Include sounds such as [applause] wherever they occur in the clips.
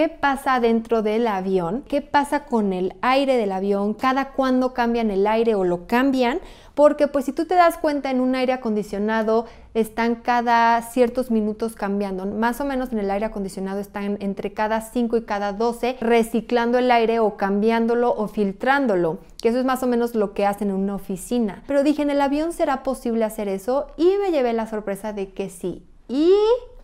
qué pasa dentro del avión, qué pasa con el aire del avión, cada cuándo cambian el aire o lo cambian, porque pues si tú te das cuenta en un aire acondicionado están cada ciertos minutos cambiando, más o menos en el aire acondicionado están entre cada 5 y cada 12 reciclando el aire o cambiándolo o filtrándolo, que eso es más o menos lo que hacen en una oficina. Pero dije, en el avión será posible hacer eso y me llevé la sorpresa de que sí. Y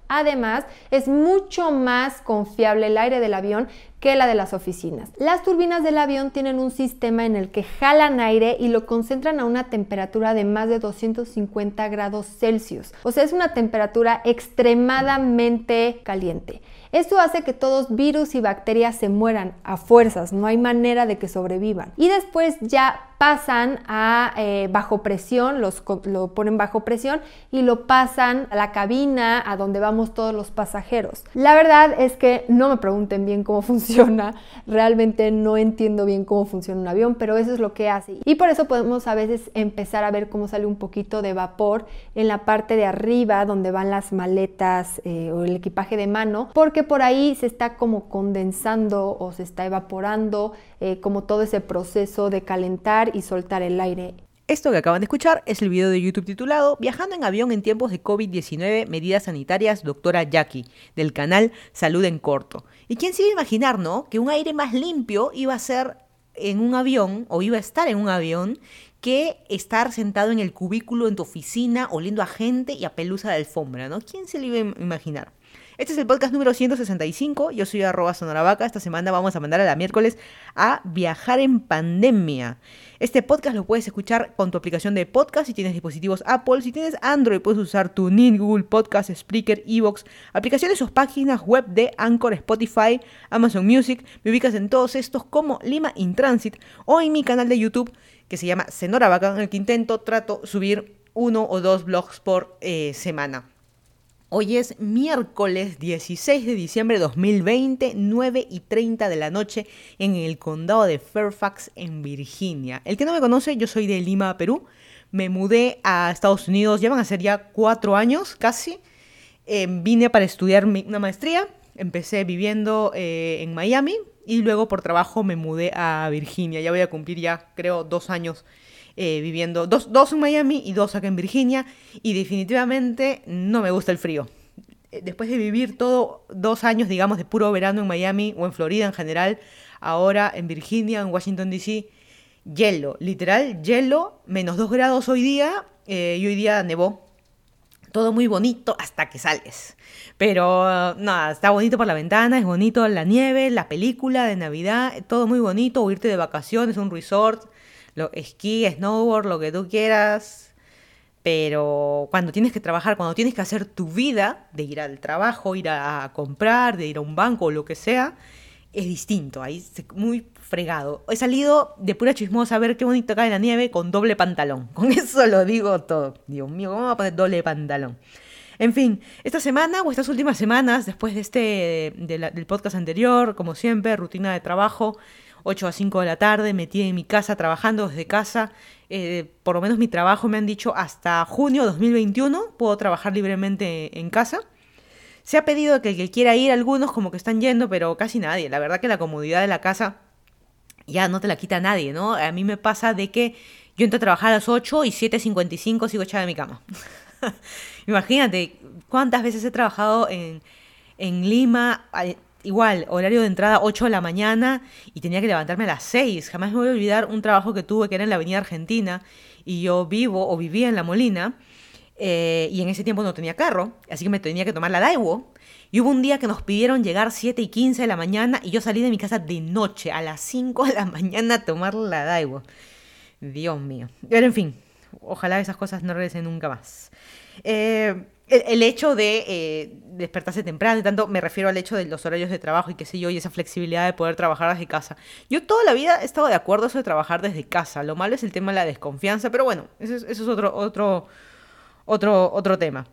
Además, es mucho más confiable el aire del avión que la de las oficinas. Las turbinas del avión tienen un sistema en el que jalan aire y lo concentran a una temperatura de más de 250 grados Celsius. O sea, es una temperatura extremadamente caliente. Esto hace que todos virus y bacterias se mueran a fuerzas, no hay manera de que sobrevivan. Y después ya pasan a eh, bajo presión, los, lo ponen bajo presión y lo pasan a la cabina a donde vamos todos los pasajeros. La verdad es que no me pregunten bien cómo [laughs] funciona, realmente no entiendo bien cómo funciona un avión, pero eso es lo que hace. Y por eso podemos a veces empezar a ver cómo sale un poquito de vapor en la parte de arriba donde van las maletas eh, o el equipaje de mano, porque por ahí se está como condensando o se está evaporando eh, como todo ese proceso de calentar y soltar el aire. Esto que acaban de escuchar es el video de YouTube titulado Viajando en avión en tiempos de COVID-19, medidas sanitarias, doctora Jackie, del canal Salud en Corto. ¿Y quién se iba a imaginar, no? Que un aire más limpio iba a ser en un avión, o iba a estar en un avión, que estar sentado en el cubículo en tu oficina, oliendo a gente y a pelusa de alfombra, ¿no? ¿Quién se lo iba a imaginar? Este es el podcast número 165. Yo soy arroba sonaravaca. Esta semana vamos a mandar a la miércoles a viajar en pandemia. Este podcast lo puedes escuchar con tu aplicación de podcast si tienes dispositivos Apple. Si tienes Android, puedes usar tu NIN, Google Podcast, Spreaker, Evox, aplicaciones o páginas web de Anchor, Spotify, Amazon Music. Me ubicas en todos estos como Lima in Transit o en mi canal de YouTube que se llama Senora Vaca, en el que intento, trato subir uno o dos blogs por eh, semana. Hoy es miércoles 16 de diciembre de 2020, 9 y 30 de la noche en el condado de Fairfax, en Virginia. El que no me conoce, yo soy de Lima, Perú. Me mudé a Estados Unidos, ya van a ser ya cuatro años casi. Eh, vine para estudiar una maestría. Empecé viviendo eh, en Miami y luego por trabajo me mudé a Virginia. Ya voy a cumplir ya, creo, dos años eh, viviendo, dos, dos en Miami y dos acá en Virginia, y definitivamente no me gusta el frío. Eh, después de vivir todo dos años, digamos, de puro verano en Miami o en Florida en general, ahora en Virginia, en Washington, D.C., hielo, literal, hielo, menos dos grados hoy día, eh, y hoy día nevó. Todo muy bonito hasta que sales. Pero nada, está bonito por la ventana, es bonito la nieve, la película de Navidad, todo muy bonito, o irte de vacaciones, un resort, lo, esquí, snowboard, lo que tú quieras, pero cuando tienes que trabajar, cuando tienes que hacer tu vida, de ir al trabajo, ir a, comprar, de ir a un banco o lo que sea, es distinto, ahí muy fregado. He salido de pura chismosa a ver qué bonito cae la nieve con doble pantalón. [laughs] Con eso lo digo todo. Dios mío, ¿cómo va a poner doble pantalón? En fin, esta semana o estas últimas semanas, después de este del podcast anterior, como siempre, rutina de trabajo, 8 a 5 de la tarde, metida en mi casa, trabajando desde casa. Eh, por lo menos mi trabajo me han dicho hasta junio de 2021 puedo trabajar libremente en casa. Se ha pedido que el que quiera ir, algunos como que están yendo, pero casi nadie. La verdad que la comodidad de la casa ya no te la quita nadie, ¿no? A mí me pasa de que yo entro a trabajar a las 8 y 7.55 sigo echada de mi cama. [laughs] Imagínate cuántas veces he trabajado en, en Lima igual, horario de entrada 8 de la mañana y tenía que levantarme a las 6. Jamás me voy a olvidar un trabajo que tuve que era en la Avenida Argentina y yo vivo o vivía en La Molina eh, y en ese tiempo no tenía carro, así que me tenía que tomar la Daiwo. Y hubo un día que nos pidieron llegar 7 y 15 de la mañana y yo salí de mi casa de noche a las 5 de la mañana a tomar la Daiwo. Dios mío. Pero en fin, ojalá esas cosas no regresen nunca más. Eh, el, hecho de eh, despertarse temprano y tanto, me refiero al hecho de los horarios de trabajo y qué sé yo, y esa flexibilidad de poder trabajar desde casa. Yo toda la vida he estado de acuerdo eso de trabajar desde casa. Lo malo es el tema de la desconfianza, pero bueno, eso es, otro, otro, otro, otro tema.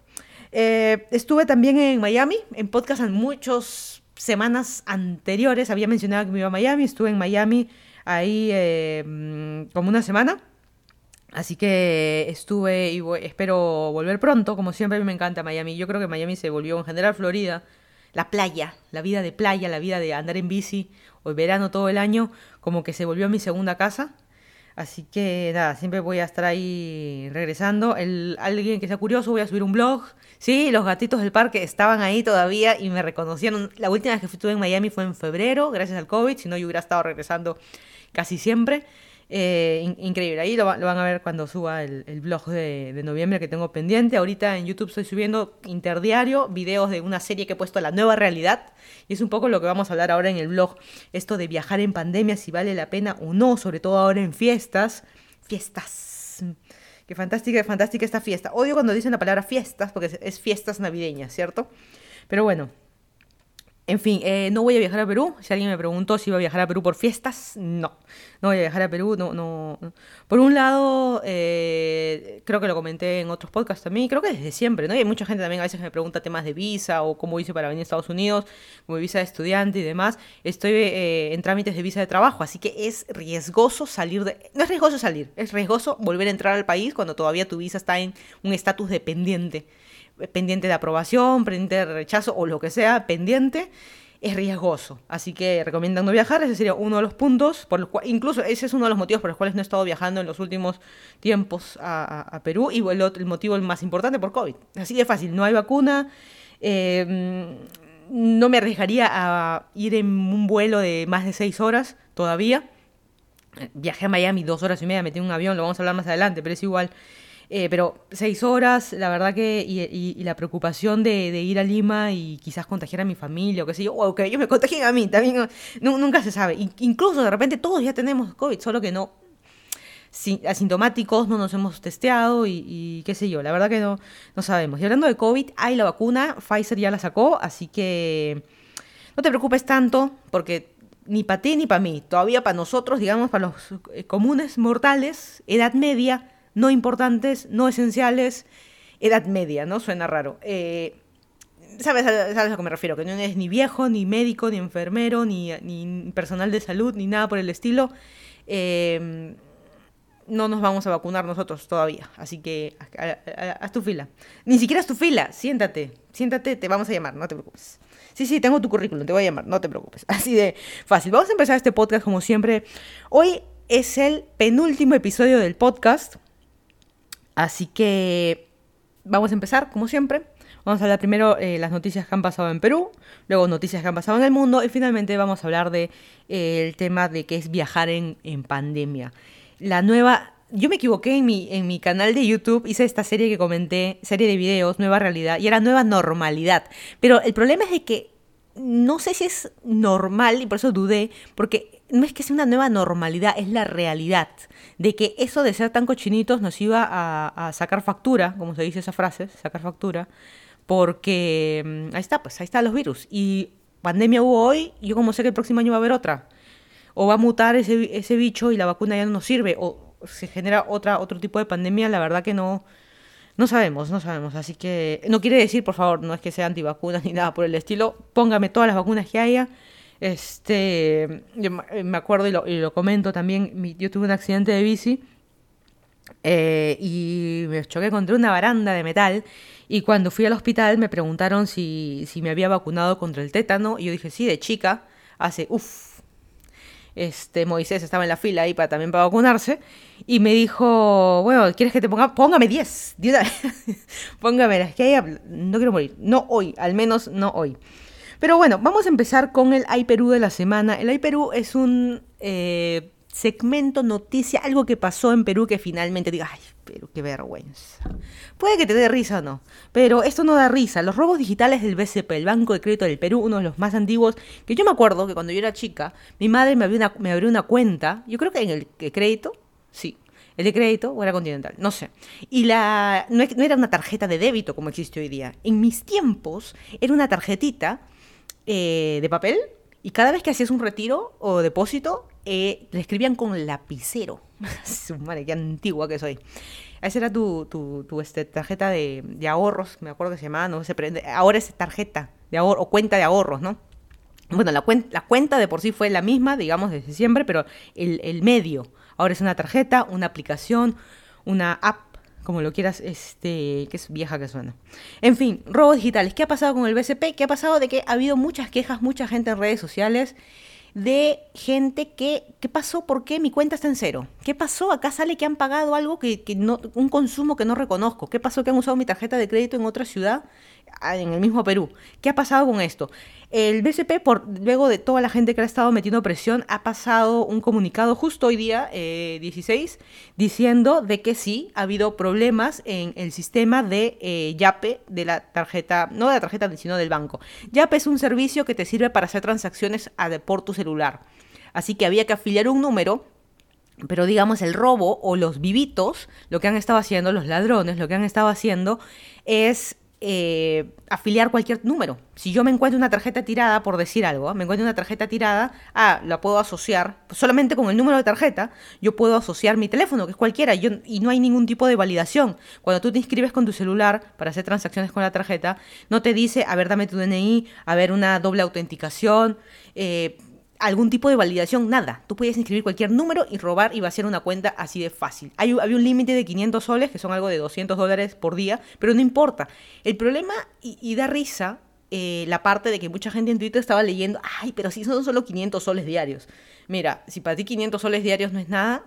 Eh, estuve también en Miami, en podcast en muchas semanas anteriores. Había mencionado que me iba a Miami, estuve en Miami ahí eh, mm, como una semana. Así que estuve y espero volver pronto. Como siempre, a mí me encanta Miami. Yo creo que Miami se volvió en general Florida. la playa, la vida de playa, la vida de andar en bici o el verano todo el año, como que se volvió mi segunda casa. Así que nada, siempre voy a estar ahí regresando. Alguien que sea curioso, voy a subir un blog. Sí, los gatitos del parque estaban ahí todavía y me reconocieron. La última vez que estuve en Miami fue en febrero, gracias al COVID, si no yo hubiera estado regresando casi siempre. Eh, increíble, ahí lo, van a ver cuando suba el, blog de, noviembre que tengo pendiente. Ahorita en YouTube estoy subiendo interdiario videos de una serie que he puesto La Nueva Realidad. Y es un poco lo que vamos a hablar ahora en el blog. Esto de viajar en pandemia, si vale la pena o no, sobre todo ahora en fiestas. Fiestas. Qué fantástica, fantástica esta fiesta. Odio cuando dicen la palabra fiestas, porque es fiestas navideñas, ¿cierto? Pero bueno, en fin, eh, no voy a viajar a Perú. Si alguien me preguntó si iba a viajar a Perú por fiestas, no. No voy a viajar a Perú, no, no. Por un lado, eh, creo que lo comenté en otros podcasts también, creo que desde siempre, ¿no? Y hay mucha gente también a veces que me pregunta temas de visa o cómo hice para venir a Estados Unidos, como visa de estudiante y demás. Estoy eh, en trámites de visa de trabajo, así que es riesgoso salir de... No es riesgoso salir, es riesgoso volver a entrar al país cuando todavía tu visa está en un estatus dependiente pendiente de aprobación, pendiente de rechazo o lo que sea, pendiente, es riesgoso. Así que recomiendan no viajar, ese sería uno de los puntos, por los cuales, incluso ese es uno de los motivos por los cuales no he estado viajando en los últimos tiempos a, Perú y el, otro, motivo más importante por COVID. Así de fácil, no hay vacuna. Eh, no me arriesgaría a ir en un vuelo de más de seis horas todavía. Viajé a Miami dos horas y media, metí un avión, lo vamos a hablar más adelante, pero es igual. Eh, pero seis horas, la verdad que, y, la preocupación de, ir a Lima y quizás contagiar a mi familia o qué sé yo, o que ellos me contagien a mí, también nunca se sabe. incluso de repente todos ya tenemos COVID, solo que no, asintomáticos, no nos hemos testeado y, qué sé yo, la verdad que no, no sabemos. Y hablando de COVID, hay la vacuna, Pfizer ya la sacó, así que no te preocupes tanto porque ni para ti ni para mí, todavía para nosotros, digamos, para los eh, comunes mortales, edad media, no importantes, no esenciales, edad media, ¿no? Suena raro. Eh, ¿sabes, ¿Sabes a lo que me refiero? Que no es ni viejo, ni médico, ni enfermero, ni, personal de salud, ni nada por el estilo. Eh, no nos vamos a vacunar nosotros todavía. Así que haz tu fila. Ni siquiera haz tu fila. Siéntate. Siéntate, te vamos a llamar, no te preocupes. Sí, sí, tengo tu currículum, te voy a llamar, no te preocupes. [laughs] Así de fácil. Vamos a empezar este podcast como siempre. Hoy es el penúltimo episodio del podcast. Así que vamos a empezar, como siempre. Vamos a hablar primero eh, las noticias que han pasado en Perú, luego noticias que han pasado en el mundo y finalmente vamos a hablar de, eh, tema de qué es viajar en, pandemia. La nueva... Yo me equivoqué en mi, en mi canal de YouTube, hice esta serie que comenté, serie de videos, Nueva Realidad, y era Nueva Normalidad. Pero el problema es de que no sé si es normal, y por eso dudé, porque no es que sea una nueva normalidad, es la realidad de que eso de ser tan cochinitos nos iba a, sacar factura, como se dice esa frase, sacar factura, porque mm, ahí está, pues ahí están los virus. Y pandemia hubo hoy, yo como sé que el próximo año va a haber otra. O va a mutar ese, ese bicho y la vacuna ya no nos sirve, o se genera otra, otro tipo de pandemia, la verdad que no, no sabemos, no sabemos. Así que no quiere decir, por favor, no es que sea antivacunas ni nada por el estilo. Póngame todas las vacunas que haya este, me acuerdo y lo, comento también, yo tuve un accidente de bici eh, y me choqué contra una baranda de metal y cuando fui al hospital me preguntaron si, si me había vacunado contra el tétano y yo dije, sí, de chica, hace, uff, este Moisés estaba en la fila ahí para, también para vacunarse y me dijo, bueno, ¿quieres que te ponga? Póngame 10, [laughs] póngame las que haya, no quiero morir, no hoy, al menos no hoy. Pero bueno, vamos a empezar con el Ay Perú de la semana. El Ay Perú es un eh, segmento, noticia, algo que pasó en Perú que finalmente diga, ay, pero qué vergüenza. Puede que te dé risa o no, pero esto no da risa. Los robos digitales del BCP, el Banco de Crédito del Perú, uno de los más antiguos, que yo me acuerdo que cuando yo era chica, mi madre me abrió una, cuenta, yo creo que en el crédito, sí, el de crédito o era continental, no sé. Y la no, era una tarjeta de débito como existe hoy día. En mis tiempos era una tarjetita eh, de papel y cada vez que hacías un retiro o depósito, eh, le escribían con lapicero. [laughs] Madre, qué antigua que soy. Esa era tu, tu, este, tarjeta de, ahorros, me acuerdo que se llamaba, no sé, ahora es tarjeta de ahorro o cuenta de ahorros, ¿no? Bueno, la, la cuenta de por sí fue la misma, digamos, desde siempre, pero el, el medio. Ahora es una tarjeta, una aplicación, una app como lo quieras, este, que es vieja que suena. En fin, robos digitales. ¿Qué ha pasado con el BCP? ¿Qué ha pasado de que ha habido muchas quejas, mucha gente en redes sociales de gente que, ¿qué pasó? ¿Por qué mi cuenta está en cero? ¿Qué pasó? Acá sale que han pagado algo que, que un consumo que no reconozco. ¿Qué pasó? Que han usado mi tarjeta de crédito en otra ciudad Ah, en el mismo Perú. ¿Qué ha pasado con esto? El BCP, por, luego de toda la gente que ha estado metiendo presión, ha pasado un comunicado justo hoy día, 16, eh, diciendo de que sí, ha habido problemas en el sistema de eh, YAPE, de la tarjeta, no de la tarjeta, sino del banco. YAPE es un servicio que te sirve para hacer transacciones a, por tu Así que había que afiliar un número pero digamos el robo o los vivitos, lo que han estado haciendo, los ladrones, lo que han estado haciendo es eh, afiliar cualquier número. Si yo me encuentro una tarjeta tirada, por decir algo, me encuentro una tarjeta tirada, ah, la puedo asociar, solamente con el número de tarjeta, yo puedo asociar mi teléfono, que es cualquiera, y no hay ningún tipo de validación. Cuando tú te inscribes con tu celular para hacer transacciones con la tarjeta, no te dice, a ver, dame tu DNI, a ver, una doble autenticación, eh, algún tipo de validación, nada. Tú puedes inscribir cualquier número y robar y va a ser una cuenta así de fácil. Hay, había un límite de 500 soles, que son algo de 200 dólares por día, pero no importa. El problema, y, da risa, eh, la parte de que mucha gente en Twitter estaba leyendo, ay, pero si son solo 500 soles diarios. Mira, si para ti 500 soles diarios no es nada,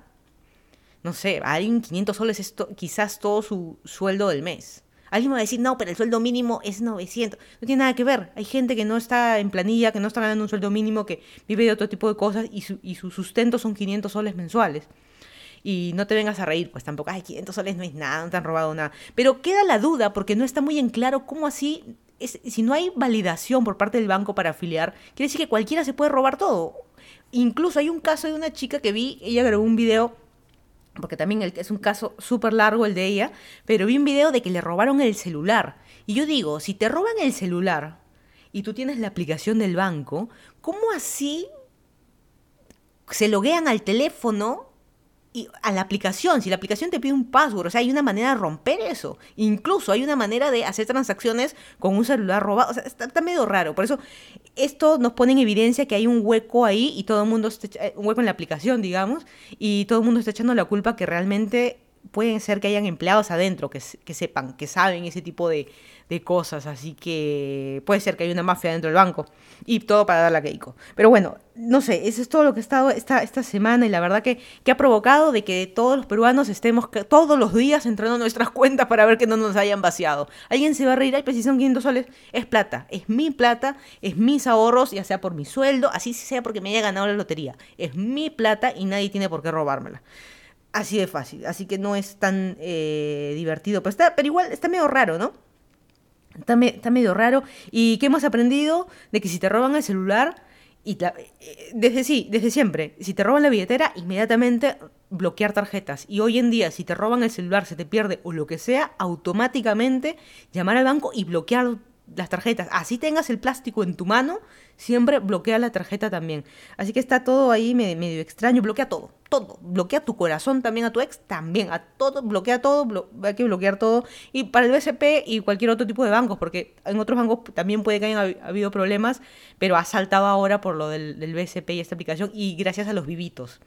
no sé, alguien 500 soles es quizás todo su sueldo del mes. Alguien va a decir, no, pero el sueldo mínimo es 900. No tiene nada que ver. Hay gente que no está en planilla, que no está ganando un sueldo mínimo, que vive de otro tipo de cosas y su, sustento son 500 soles mensuales. Y no te vengas a reír, pues tampoco, ay, 500 soles no es nada, no te han robado nada. Pero queda la duda porque no está muy en claro cómo así, si no hay validación por parte del banco para afiliar, quiere decir que cualquiera se puede robar todo. Incluso hay un caso de una chica que vi, ella grabó un video porque también es un caso súper largo el de ella, pero vi un video de que le robaron el celular. Y yo digo, si te roban el celular y tú tienes la aplicación del banco, ¿cómo así se loguean al teléfono a la aplicación, si la aplicación te pide un password, o sea, hay una manera de romper eso. Incluso hay una manera de hacer transacciones con un celular robado. O sea, está, medio raro. Por eso, esto nos pone en evidencia que hay un hueco ahí y todo el mundo, está, eh, un hueco en la aplicación, digamos, y todo el mundo está echando la culpa que realmente pueden ser que hayan empleados adentro que, sepan, que saben ese tipo de, cosas, así que puede ser que haya una mafia dentro del banco y todo para dar la Keiko. Pero bueno, no sé, eso es todo lo que ha estado esta, esta semana y la verdad que, que ha provocado de que todos los peruanos estemos todos los días entrando nuestras [laughs] cuentas para ver que no nos hayan vaciado. Alguien se va a reír, ay, si son 500 soles, es plata, es mi plata, es mis ahorros, ya sea por mi sueldo, así sea porque me haya ganado la lotería. Es mi plata y nadie tiene por qué robármela. Así de fácil, así que no es tan eh, divertido, pero, está, pero igual está medio raro, ¿no? Está, medio raro. ¿Y qué hemos aprendido? De que si te roban el celular, y eh, desde sí, desde siempre, si te roban la billetera, inmediatamente bloquear tarjetas. Y hoy en día, si te roban el celular, se te pierde o lo que sea, automáticamente llamar al banco y bloquear las tarjetas. Así tengas el plástico en tu mano, siempre bloquea la tarjeta también. Así que está todo ahí medio, extraño. Bloquea todo, todo. Bloquea tu corazón también, a tu ex también. A todo, bloquea todo, hay que bloquear todo. Y para el BSP y cualquier otro tipo de bancos, porque en otros bancos también puede que hayan habido problemas, pero ha saltado ahora por lo del, del BSP y esta aplicación y gracias a los vivitos.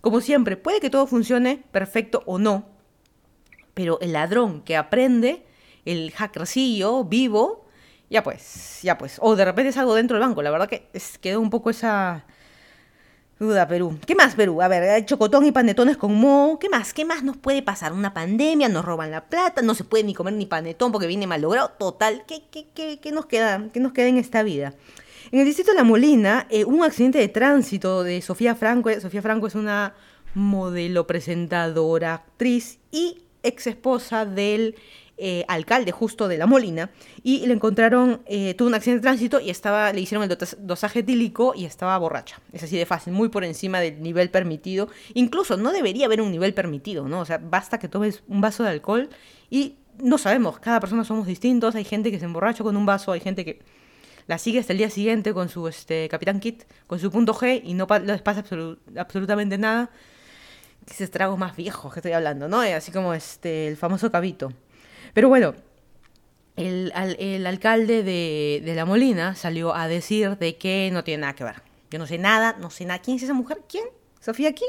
Como siempre, puede que todo funcione perfecto o no, pero el ladrón que aprende, el hackercillo vivo, ya pues, ya pues. O de repente es algo dentro del banco. La verdad que quedó un poco esa duda Perú. ¿Qué más Perú? A ver, chocotón y panetones con mo. ¿Qué más? ¿Qué más nos puede pasar? Una pandemia, nos roban la plata, no se puede ni comer ni panetón porque viene mal logrado. Total, ¿qué, qué, qué, qué nos, queda, qué nos queda en esta vida? En el distrito de La Molina, eh, un accidente de tránsito de Sofía Franco. Sofía Franco es una modelo, presentadora, actriz y ex esposa del eh, alcalde justo de La Molina y le encontraron, eh, tuvo un accidente de tránsito y estaba, le hicieron el dosaje etílico y estaba borracha. Es así de fácil, muy por encima del nivel permitido. Incluso no debería haber un nivel permitido, ¿no? O sea, basta que tomes un vaso de alcohol y no sabemos, cada persona somos distintos, hay gente que se emborracha con un vaso, hay gente que la sigue hasta el día siguiente con su este, Capitán Kit, con su punto G y no les pasa absolutamente nada. Ese trago más viejo que estoy hablando, ¿no? Así como este, el famoso cabito. Pero bueno, el, alcalde de, La Molina salió a decir de que no tiene nada que ver. Yo no sé nada, no sé nada. ¿Quién es esa mujer? ¿Quién? ¿Sofía quién?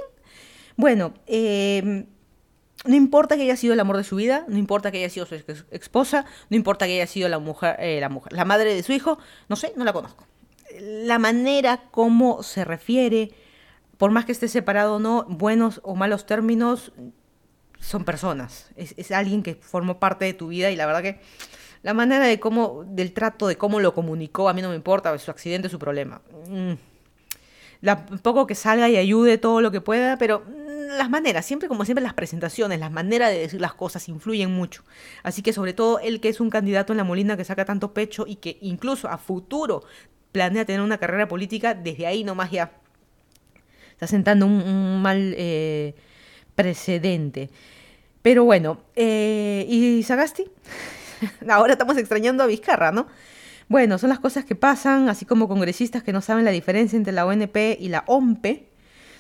Bueno, em, no importa que haya sido el amor de su vida, no importa que haya sido su esposa, no importa que haya sido la mujer, eh, la mujer, la madre de su hijo, no sé, no la conozco. La manera como se refiere, por más que esté separado o no, buenos o malos términos, son personas. Es, alguien que formó parte de tu vida y la verdad que la manera de cómo, del trato, de cómo lo comunicó, a mí no me importa, su accidente es su problema. Mm. La, poco que salga y ayude todo lo que pueda, pero las maneras, siempre como siempre las presentaciones, las maneras de decir las cosas influyen mucho. Así que sobre todo el que es un candidato en la Molina que saca tanto pecho y que incluso a futuro planea tener una carrera política, desde ahí nomás ya está sentando un, mal eh, precedente. Pero bueno, eh, ¿y Sagasti? [laughs] Ahora estamos extrañando a Vizcarra, ¿no? Bueno, son las cosas que pasan, así como congresistas que no saben la diferencia entre la ONP y la OMPE,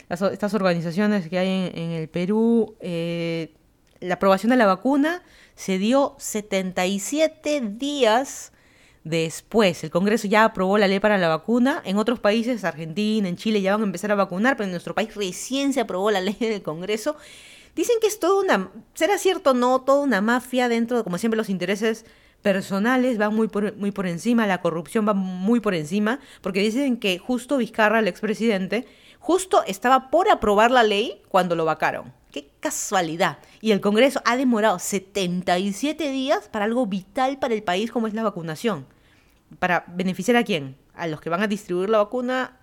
estas organizaciones que hay en, el Perú, eh, la aprobación de la vacuna se dio 77 días después. El Congreso ya aprobó la ley para la vacuna. En otros países, Argentina, en Chile, ya van a empezar a vacunar, pero en nuestro país recién se aprobó la [laughs] ley del Congreso. Dicen que es toda una, será cierto o no, toda una mafia dentro de, como siempre, los intereses personales van muy por, muy por encima, la corrupción va muy por encima, porque dicen que justo Vizcarra, el expresidente, Justo estaba por aprobar la ley cuando lo vacaron. Qué casualidad. Y el Congreso ha demorado 77 días para algo vital para el país como es la vacunación. ¿Para beneficiar a quién? A los que van a distribuir la vacuna,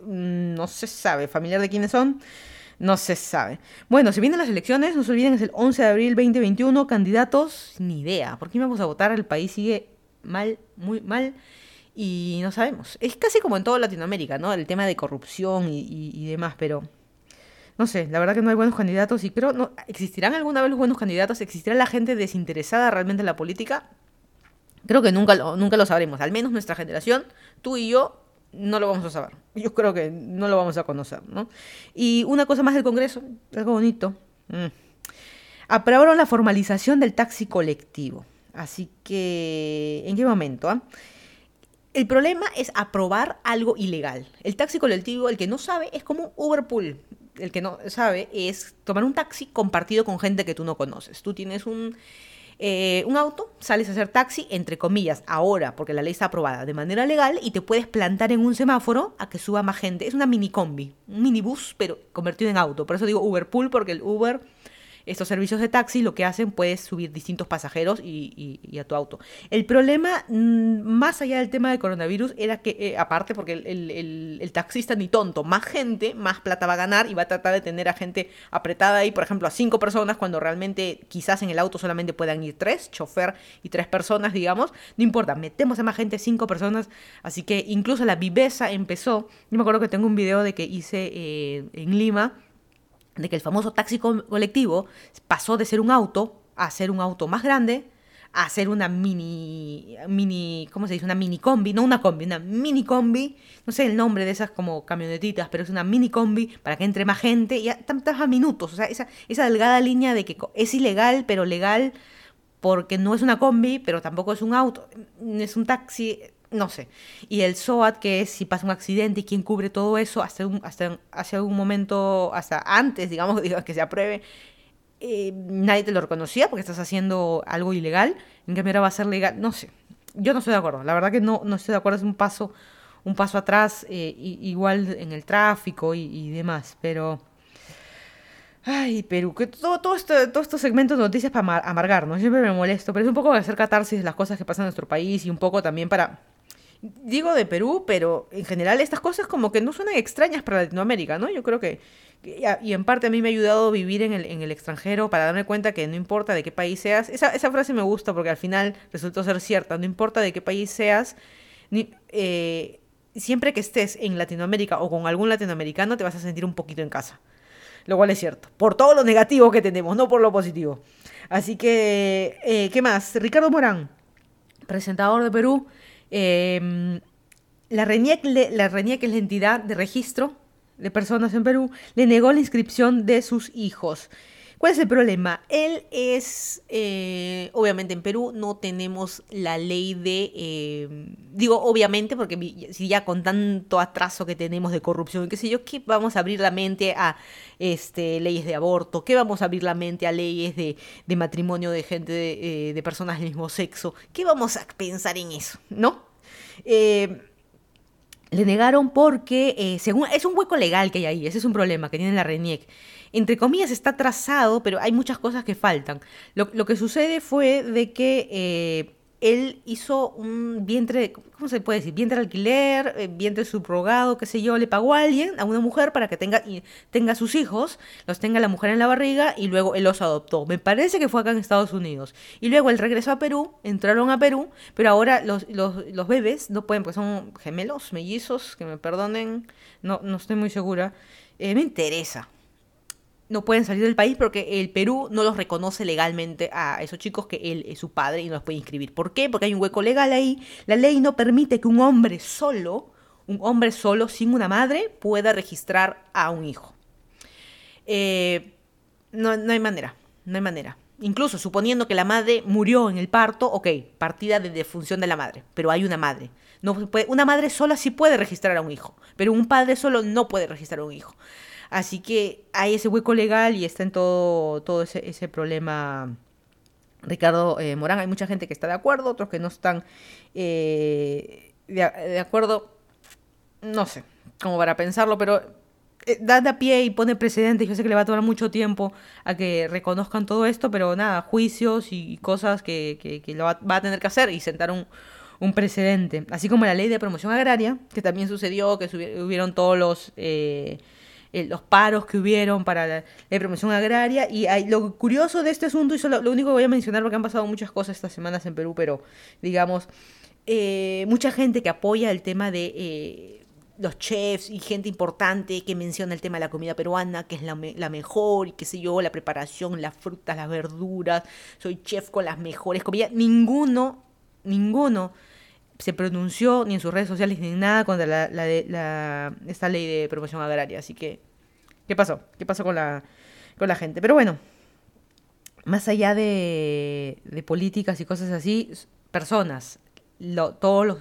mm, no se sabe. ¿Familiar de quiénes son? No se sabe. Bueno, si vienen las elecciones, no se olviden, es el 11 de abril 2021. Candidatos, ni idea. ¿Por qué vamos a votar? El país sigue mal, muy mal y no sabemos. Es casi como en toda Latinoamérica, ¿no? El tema de corrupción y, demás, pero no sé, la verdad que no hay buenos candidatos y creo, no, ¿existirán alguna vez los buenos candidatos? ¿Existirá la gente desinteresada realmente en la política? Creo que nunca lo, nunca lo sabremos, al menos nuestra generación, tú y yo, no lo vamos a saber. Yo creo que no lo vamos a conocer, ¿no? Y una cosa más del Congreso, algo bonito. Mm. Aprobaron la formalización del taxi colectivo. Así que, ¿en qué momento? Ah? El problema es aprobar algo ilegal. El taxi colectivo, el que no sabe, es como un Uberpool. El que no sabe es tomar un taxi compartido con gente que tú no conoces. Tú tienes un, eh, un auto, sales a hacer taxi, entre comillas, ahora, porque la ley está aprobada de manera legal, y te puedes plantar en un semáforo a que suba más gente. Es una mini combi, un minibús, pero convertido en auto. Por eso digo Uberpool, porque el Uber estos servicios de taxi lo que hacen, puedes subir distintos pasajeros y, a tu auto. El problema, mm, más allá del tema del coronavirus, era que, eh, aparte, porque el, taxista ni tonto, más gente, más plata va a ganar y va a tratar de tener a gente apretada ahí, por ejemplo, a cinco personas, cuando realmente quizás en el auto solamente puedan ir tres, chofer y tres personas, digamos. No importa, metemos a más gente, cinco personas. Así que incluso la viveza empezó. Yo me acuerdo que tengo un video de que hice eh, en Lima de que el famoso taxi colectivo pasó de ser un auto a ser un auto más grande, a ser una mini, mini, ¿cómo se dice? Una mini combi, no una combi, una mini combi, no sé el nombre de esas como camionetitas, pero es una mini combi para que entre más gente, y tantos minutos, o sea, esa, esa delgada línea de que es ilegal, pero legal, porque no es una combi, pero tampoco es un auto, es un taxi, no sé. Y el SOAT, que es si pasa un accidente y quién cubre todo eso, hasta, un, hasta hace un momento, hasta antes, digamos, [laughs] que se apruebe, eh, nadie te lo reconocía porque estás haciendo algo ilegal. En cambio ahora va a ser legal. No sé. Yo no estoy de acuerdo. La verdad que no, no estoy de acuerdo. Es un paso, un paso atrás, eh, igual en el tráfico y, demás. Pero... Ay, Perú, que todo, todo este, todos estos segmentos de noticias para amargar, ¿no? Siempre me molesto, pero es un poco de hacer catarsis de las cosas que pasan en nuestro país y un poco también para digo de Perú, pero en general estas cosas como que no suenan extrañas para Latinoamérica, ¿no? Yo creo que, y en parte a mí me ha ayudado vivir en el, en el extranjero para darme cuenta que no importa de qué país seas, esa, esa frase me gusta porque al final resultó ser cierta, no importa de qué país seas, ni, eh, siempre que estés en Latinoamérica o con algún latinoamericano te vas a sentir un poquito en casa. Lo cual es cierto. Por todo lo negativo que tenemos, no por lo positivo. Así que, eh, ¿qué más? Ricardo Morán, presentador de Perú, Em, la RENIEC, la es la entidad de registro de personas en Perú, le negó la inscripción de sus hijos. ¿Cuál es el problema? Él es, eh, obviamente en Perú no tenemos la ley de, eh, digo obviamente porque si ya con tanto atraso que tenemos de corrupción qué sé yo, ¿qué vamos a abrir la mente a este, leyes de aborto? ¿Qué vamos a abrir la mente a leyes de, matrimonio de gente de, eh, de, personas del mismo sexo? ¿Qué vamos a pensar en eso? ¿No? Le negaron porque, según, es un hueco legal que hay ahí, ese es un problema que tiene la RENIEC entre comillas, está trazado, pero hay muchas cosas que faltan. Lo, que sucede fue de que eh, él hizo un vientre, ¿cómo se puede decir? Vientre alquiler, eh, vientre subrogado, qué sé yo, le pagó a alguien, a una mujer, para que tenga, tenga sus hijos, los tenga la mujer en la barriga y luego él los adoptó. Me parece que fue acá en Estados Unidos. Y luego él regresó a Perú, entraron a Perú, pero ahora los, los, bebés no pueden, porque son gemelos, mellizos, que me perdonen, no, no estoy muy segura. Eh, me interesa, no pueden salir del país porque el Perú no los reconoce legalmente a esos chicos que él es su padre y no los puede inscribir. ¿Por qué? Porque hay un hueco legal ahí. La ley no permite que un hombre solo, un hombre solo sin una madre, pueda registrar a un hijo. Eh, no, no hay manera, no hay manera. Incluso suponiendo que la madre murió en el parto, ok, partida de defunción de la madre, pero hay una madre. No puede, una madre sola sí puede registrar a un hijo, pero un padre solo no puede registrar a un hijo. Así que hay ese hueco legal y está en todo, todo ese, problema. Ricardo eh, Morán, hay mucha gente que está de acuerdo, otros que no están eh, de, acuerdo. No sé, como para pensarlo, pero eh, da de pie y pone precedentes. Yo sé que le va a tomar mucho tiempo a que reconozcan todo esto, pero nada, juicios y cosas que, que, lo va, a tener que hacer y sentar un, un precedente. Así como la ley de promoción agraria, que también sucedió, que hubieron todos los... Eh, los paros que hubieron para la, promoción agraria. Y hay, lo curioso de este asunto, y solo, lo único que voy a mencionar, porque han pasado muchas cosas estas semanas en Perú, pero digamos, eh, mucha gente que apoya el tema de... Eh, los chefs y gente importante que menciona el tema de la comida peruana, que es la, la, mejor y qué sé yo, la preparación, las frutas, las verduras, soy chef con las mejores comidas. Ninguno, ninguno se pronunció ni en sus redes sociales ni en nada contra la, la, esta ley de promoción agraria. Así que, ¿qué pasó? ¿Qué pasó con la, con la gente? Pero bueno, más allá de, de políticas y cosas así, personas, todos los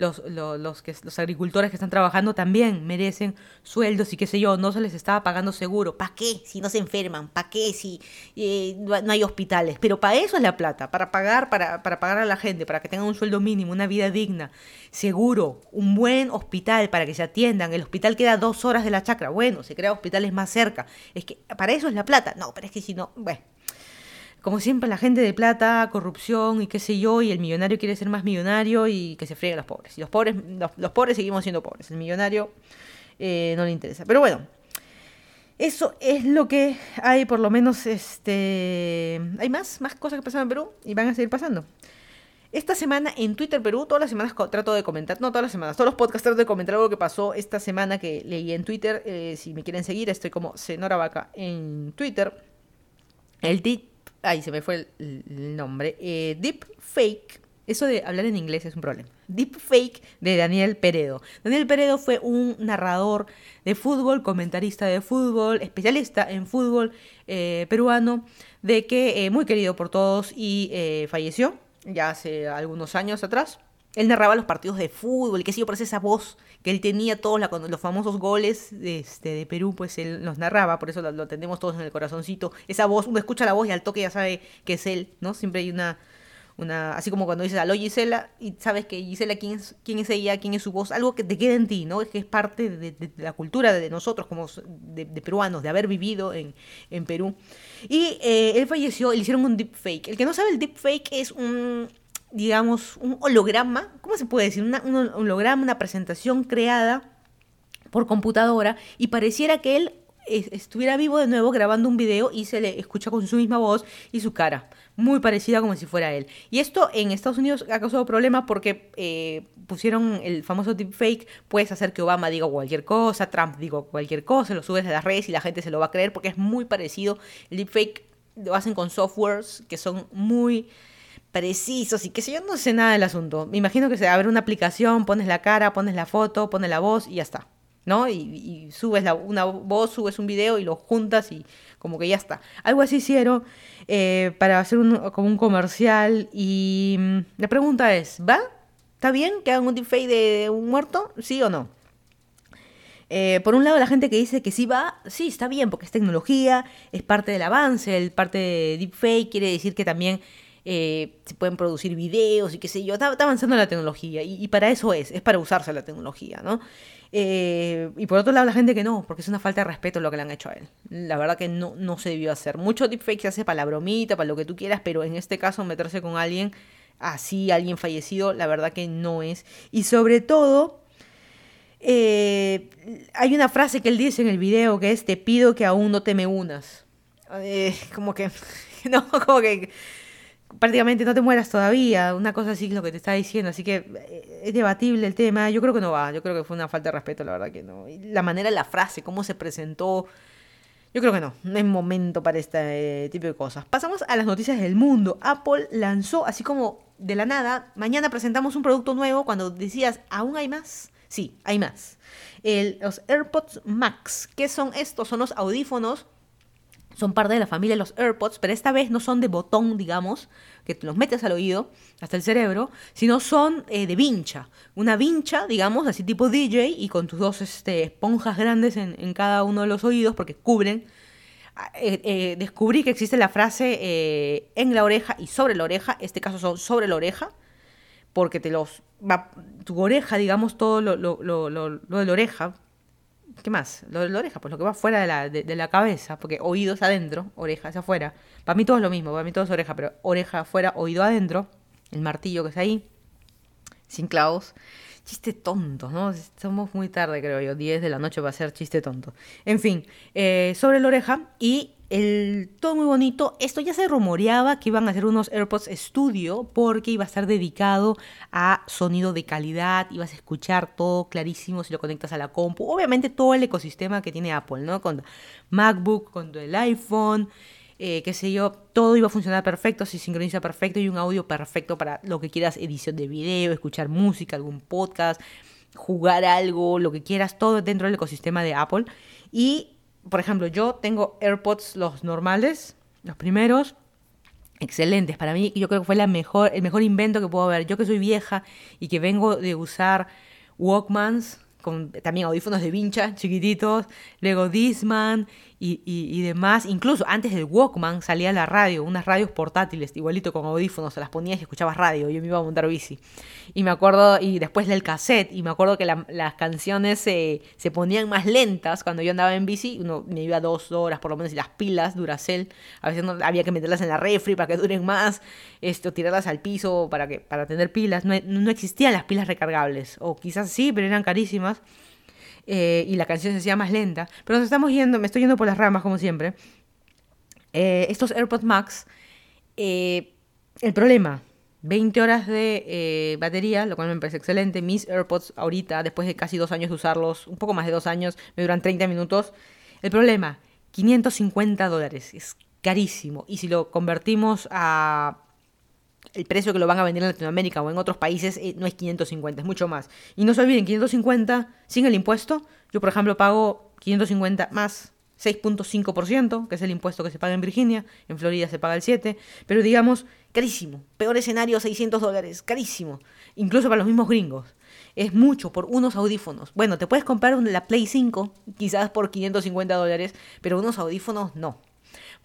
los, los, que, los agricultores que están trabajando también merecen sueldos y qué sé yo, no se les estaba pagando seguro. ¿Para qué? Si no se enferman, ¿para qué? Si eh, no hay hospitales. Pero para eso es la plata, para pagar, para, para pagar a la gente, para que tengan un sueldo mínimo, una vida digna, seguro, un buen hospital para que se atiendan. El hospital queda dos horas de la chacra. Bueno, se crea hospitales más cerca. Es que para eso es la plata. No, pero es que si no, bueno como siempre, la gente de plata, corrupción y qué sé yo, y el millonario quiere ser más millonario y que se frieguen los pobres. Y los pobres, los, pobres seguimos siendo pobres. El millonario eh, no le interesa. Pero bueno, eso es lo que hay, por lo menos, este. Hay más, más cosas que pasan en Perú y van a seguir pasando. Esta semana en Twitter Perú, todas las semanas trato de comentar, no todas las semanas, todos los podcasts trato de comentar algo que pasó esta semana que leí en Twitter. Eh, si me quieren seguir, estoy como Senora Vaca en Twitter. El, Ay, se me fue el, nombre. Eh, Deep Fake. Eso de hablar en inglés es un problema. Deep Fake de Daniel Peredo. Daniel Peredo fue un narrador de fútbol, comentarista de fútbol, especialista en fútbol eh, peruano, de que eh, muy querido por todos y falleció ya hace algunos años atrás. Él narraba los partidos de fútbol, que sí, por esa voz que él tenía todos los famosos goles de, este, de Perú, pues él los narraba, por eso lo, tenemos todos en el corazoncito. Esa voz, uno escucha la voz y al toque ya sabe que es él, ¿no? Siempre hay una, una así como cuando dices aló Gisela y sabes que Gisela quién es, quién es ella, quién es su voz, algo que te queda en ti, ¿no? Es que es parte de, la cultura de nosotros como de, peruanos, de haber vivido en, en Perú. Y eh, él falleció, le hicieron un deepfake. El que no sabe el deepfake es un digamos, un holograma, ¿cómo se puede decir? un holograma, una presentación creada por computadora y pareciera que él estuviera vivo de nuevo grabando un video y se le escucha con su misma voz y su cara, muy parecida como si fuera él. Y esto en Estados Unidos ha causado problemas porque eh, pusieron el famoso deepfake, puedes hacer que Obama diga cualquier cosa, Trump diga cualquier cosa, lo subes a las redes y la gente se lo va a creer porque es muy parecido. El deepfake lo hacen con softwares que son muy precisos y que sé yo, no sé nada del asunto. Me imagino que se abre una aplicación, pones la cara, pones la foto, pones la voz y ya está. ¿no? Y, subes una voz, subes un video y lo juntas y como que ya está. Algo así hicieron eh, para hacer un, como un comercial y mm, la pregunta es, ¿va? ¿Está bien que hagan un deepfake de un muerto? ¿Sí o no? Eh, por un lado, la gente que dice que sí va, sí, está bien, porque es tecnología, es parte del avance, el parte de deepfake quiere decir que también eh, se pueden producir videos y qué sé yo, está, avanzando la tecnología y, para eso es, es para usarse la tecnología, ¿no? Eh, y por otro lado, la gente que no, porque es una falta de respeto lo que le han hecho a él. La verdad que no, no se debió hacer. Mucho deepfake se hace para la bromita, para lo que tú quieras, pero en este caso meterse con alguien así, alguien fallecido, la verdad que no es. Y sobre todo eh, hay una frase que él dice en el video que es, te pido que aún no te me unas. Eh, como que, [laughs] no, como que prácticamente no te mueras todavía, una cosa así es lo que te está diciendo, así que eh, es debatible el tema, yo creo que no va, yo creo que fue una falta de respeto, la verdad que no. la manera la frase, cómo se presentó, yo creo que no, no es momento para este tipo de cosas. Pasamos a las noticias del mundo. Apple lanzó, así como de la nada, mañana presentamos un producto nuevo cuando decías, aún hay más. Sí, hay más. los AirPods Max. ¿Qué son estos? Son los audífonos. Son parte de la familia de los AirPods, pero esta vez no son de botón, digamos, que los metes al oído, hasta el cerebro, sino son eh, de vincha. Una vincha, digamos, así tipo DJ, y con tus dos este, esponjas grandes en, cada uno de los oídos, porque cubren. Ah, eh, eh, descubrí que existe la frase en la oreja y sobre la oreja. Este caso son sobre la oreja porque te los va tu oreja, digamos, todo lo, lo, lo, lo, de la oreja. ¿Qué más? Lo la oreja, pues lo que va fuera de la, de, la cabeza, porque oídos adentro, orejas afuera. Para mí todo es lo mismo, para mí todo es oreja, pero oreja afuera, oído adentro, el martillo que es ahí, sin clavos. Chiste tonto, ¿no? Estamos muy tarde, creo yo, 10 de la noche va a ser chiste tonto. En fin, eh, sobre la oreja y el, todo muy bonito. Esto ya se rumoreaba que iban a hacer unos AirPods Studio porque iba a estar dedicado a sonido de calidad, ibas a escuchar todo clarísimo si lo conectas a la compu. Obviamente todo el ecosistema que tiene Apple, ¿no? Con MacBook, con el iPhone, eh, qué sé yo, todo iba a funcionar perfecto, se sincroniza perfecto y un audio perfecto para lo que quieras, edición de video, escuchar música, algún podcast, jugar algo, lo que quieras, todo dentro del ecosistema de Apple. Y por ejemplo, yo tengo AirPods los normales, los primeros, excelentes. Para mí, yo creo que fue mejor, el mejor invento que puedo haber. Yo que soy vieja y que vengo de usar Walkmans, con también audífonos de vincha chiquititos, luego Disman y, demás. Incluso antes del Walkman salía la radio, unas radios portátiles, igualito con audífonos, se las ponías y escuchabas radio. Yo me iba a montar bici. Y me acuerdo, y después del cassette, y me acuerdo que las canciones se, se ponían más lentas cuando yo andaba en bici. Uno me iba dos horas por lo menos, y las pilas Duracell, a veces no, había que meterlas en la refri para que duren más, esto, tirarlas al piso para, que, para tener pilas. No, no existían las pilas recargables, o quizás sí, pero eran carísimas. Eh, y la canción se hacía más lenta. Pero nos estamos yendo, me estoy yendo por las ramas como siempre. Eh, estos AirPods Max, eh, el problema, 20 horas de batería, lo cual me parece excelente. Mis AirPods ahorita, después de casi dos años de usarlos, un poco más de dos años, me duran 30 minutos. El problema, 550 dólares, es carísimo. Y si lo convertimos a el precio que lo van a vender en Latinoamérica o en otros países eh, no es 550, es mucho más. Y no se olviden, 550 sin el impuesto, yo por ejemplo pago 550 más 6.5%, que es el impuesto que se paga en Virginia, en Florida se paga el 7%, pero digamos, carísimo. Peor escenario, 600 dólares, carísimo. Incluso para los mismos gringos. Es mucho por unos audífonos. Bueno, te puedes comprar la Play 5, quizás por 550 dólares, pero unos audífonos no.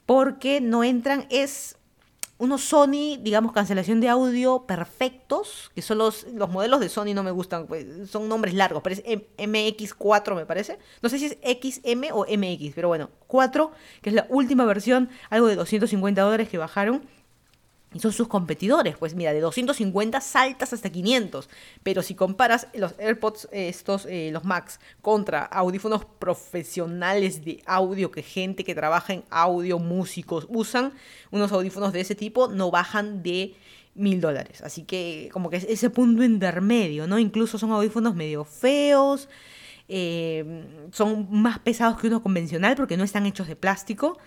Porque no entran, es unos Sony, digamos, cancelación de audio perfectos, que son los, los modelos de Sony no me gustan, pues, son nombres largos, pero es MX4 me parece. No sé si es XM o MX, pero bueno, 4, que es la última versión, algo de 250 dólares que bajaron y son sus competidores. Pues mira, de 250 saltas hasta 500. Pero si comparas los AirPods, estos, eh, los Max, contra audífonos profesionales de audio que gente que trabaja en audio, músicos usan, unos audífonos de ese tipo no bajan de mil dólares. Así que como que es ese punto intermedio, ¿no? Incluso son audífonos medio feos. Eh, son más pesados que uno convencional porque no están hechos de plástico.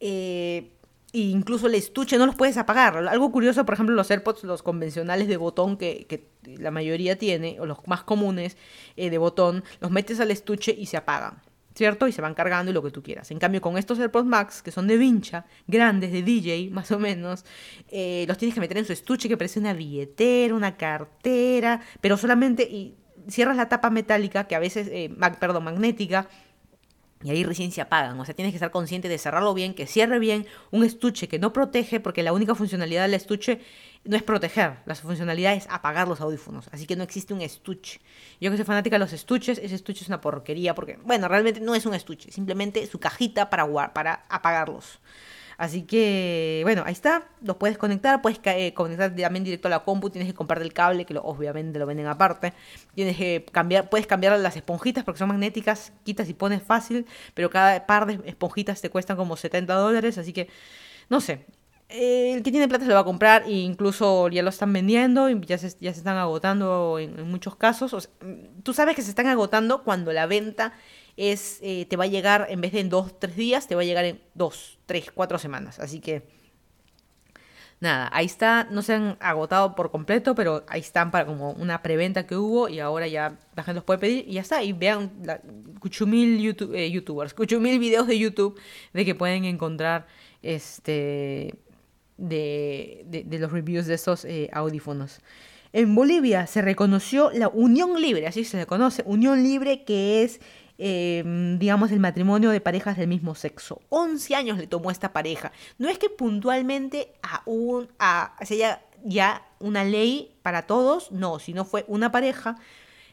Eh, e incluso el estuche no los puedes apagar. Algo curioso, por ejemplo, los AirPods, los convencionales de botón que, la mayoría tiene, o los más comunes eh, de botón, los metes al estuche y se apagan. ¿Cierto? Y se van cargando y lo que tú quieras. En cambio, con estos AirPods Max, que son de vincha, grandes, de DJ, más o menos, eh, los tienes que meter en su estuche que parece una billetera, una cartera, pero solamente y cierras la tapa metálica, que a veces, eh, perdón, magnética, y ahí recién se apagan. O sea, tienes que estar consciente de cerrarlo bien, que cierre bien un estuche que no protege, porque la única funcionalidad del estuche no es proteger, la funcionalidad es apagar los audífonos. Así que no existe un estuche. Yo que soy fanática de los estuches, ese estuche es una porquería, porque, bueno, realmente no es un estuche, simplemente su cajita para, para apagarlos. Así que, bueno, ahí está, los puedes conectar, puedes eh, conectar también directo a la compu, tienes que comprar el cable, que obviamente lo venden aparte. Tienes que cambiar, puedes cambiar las esponjitas porque son magnéticas, quitas y pones fácil, pero cada par de esponjitas te cuestan como 70 dólares, así que, no sé, el que tiene plata se lo va a comprar e incluso ya lo están vendiendo y ya se, ya se están agotando en, muchos casos. tú sabes que se están agotando cuando la venta es eh, te va a llegar en vez de en dos, tres días, te va a llegar en dos, tres, cuatro semanas. Así que nada, ahí está, no se han agotado por completo, pero ahí están para como una preventa que hubo y ahora ya la gente los puede pedir y ya está. Y vean la, cuchumil YouTube, eh, youtubers, cuchumil videos de YouTube de que pueden encontrar este de, de, los reviews de estos eh, audífonos. En Bolivia se reconoció la unión libre, así se le conoce, unión libre que es Em, digamos, el matrimonio de parejas del mismo sexo. 11 años le tomó a esta pareja. No es que puntualmente a, sea ya una ley para todos, no, sino fue una pareja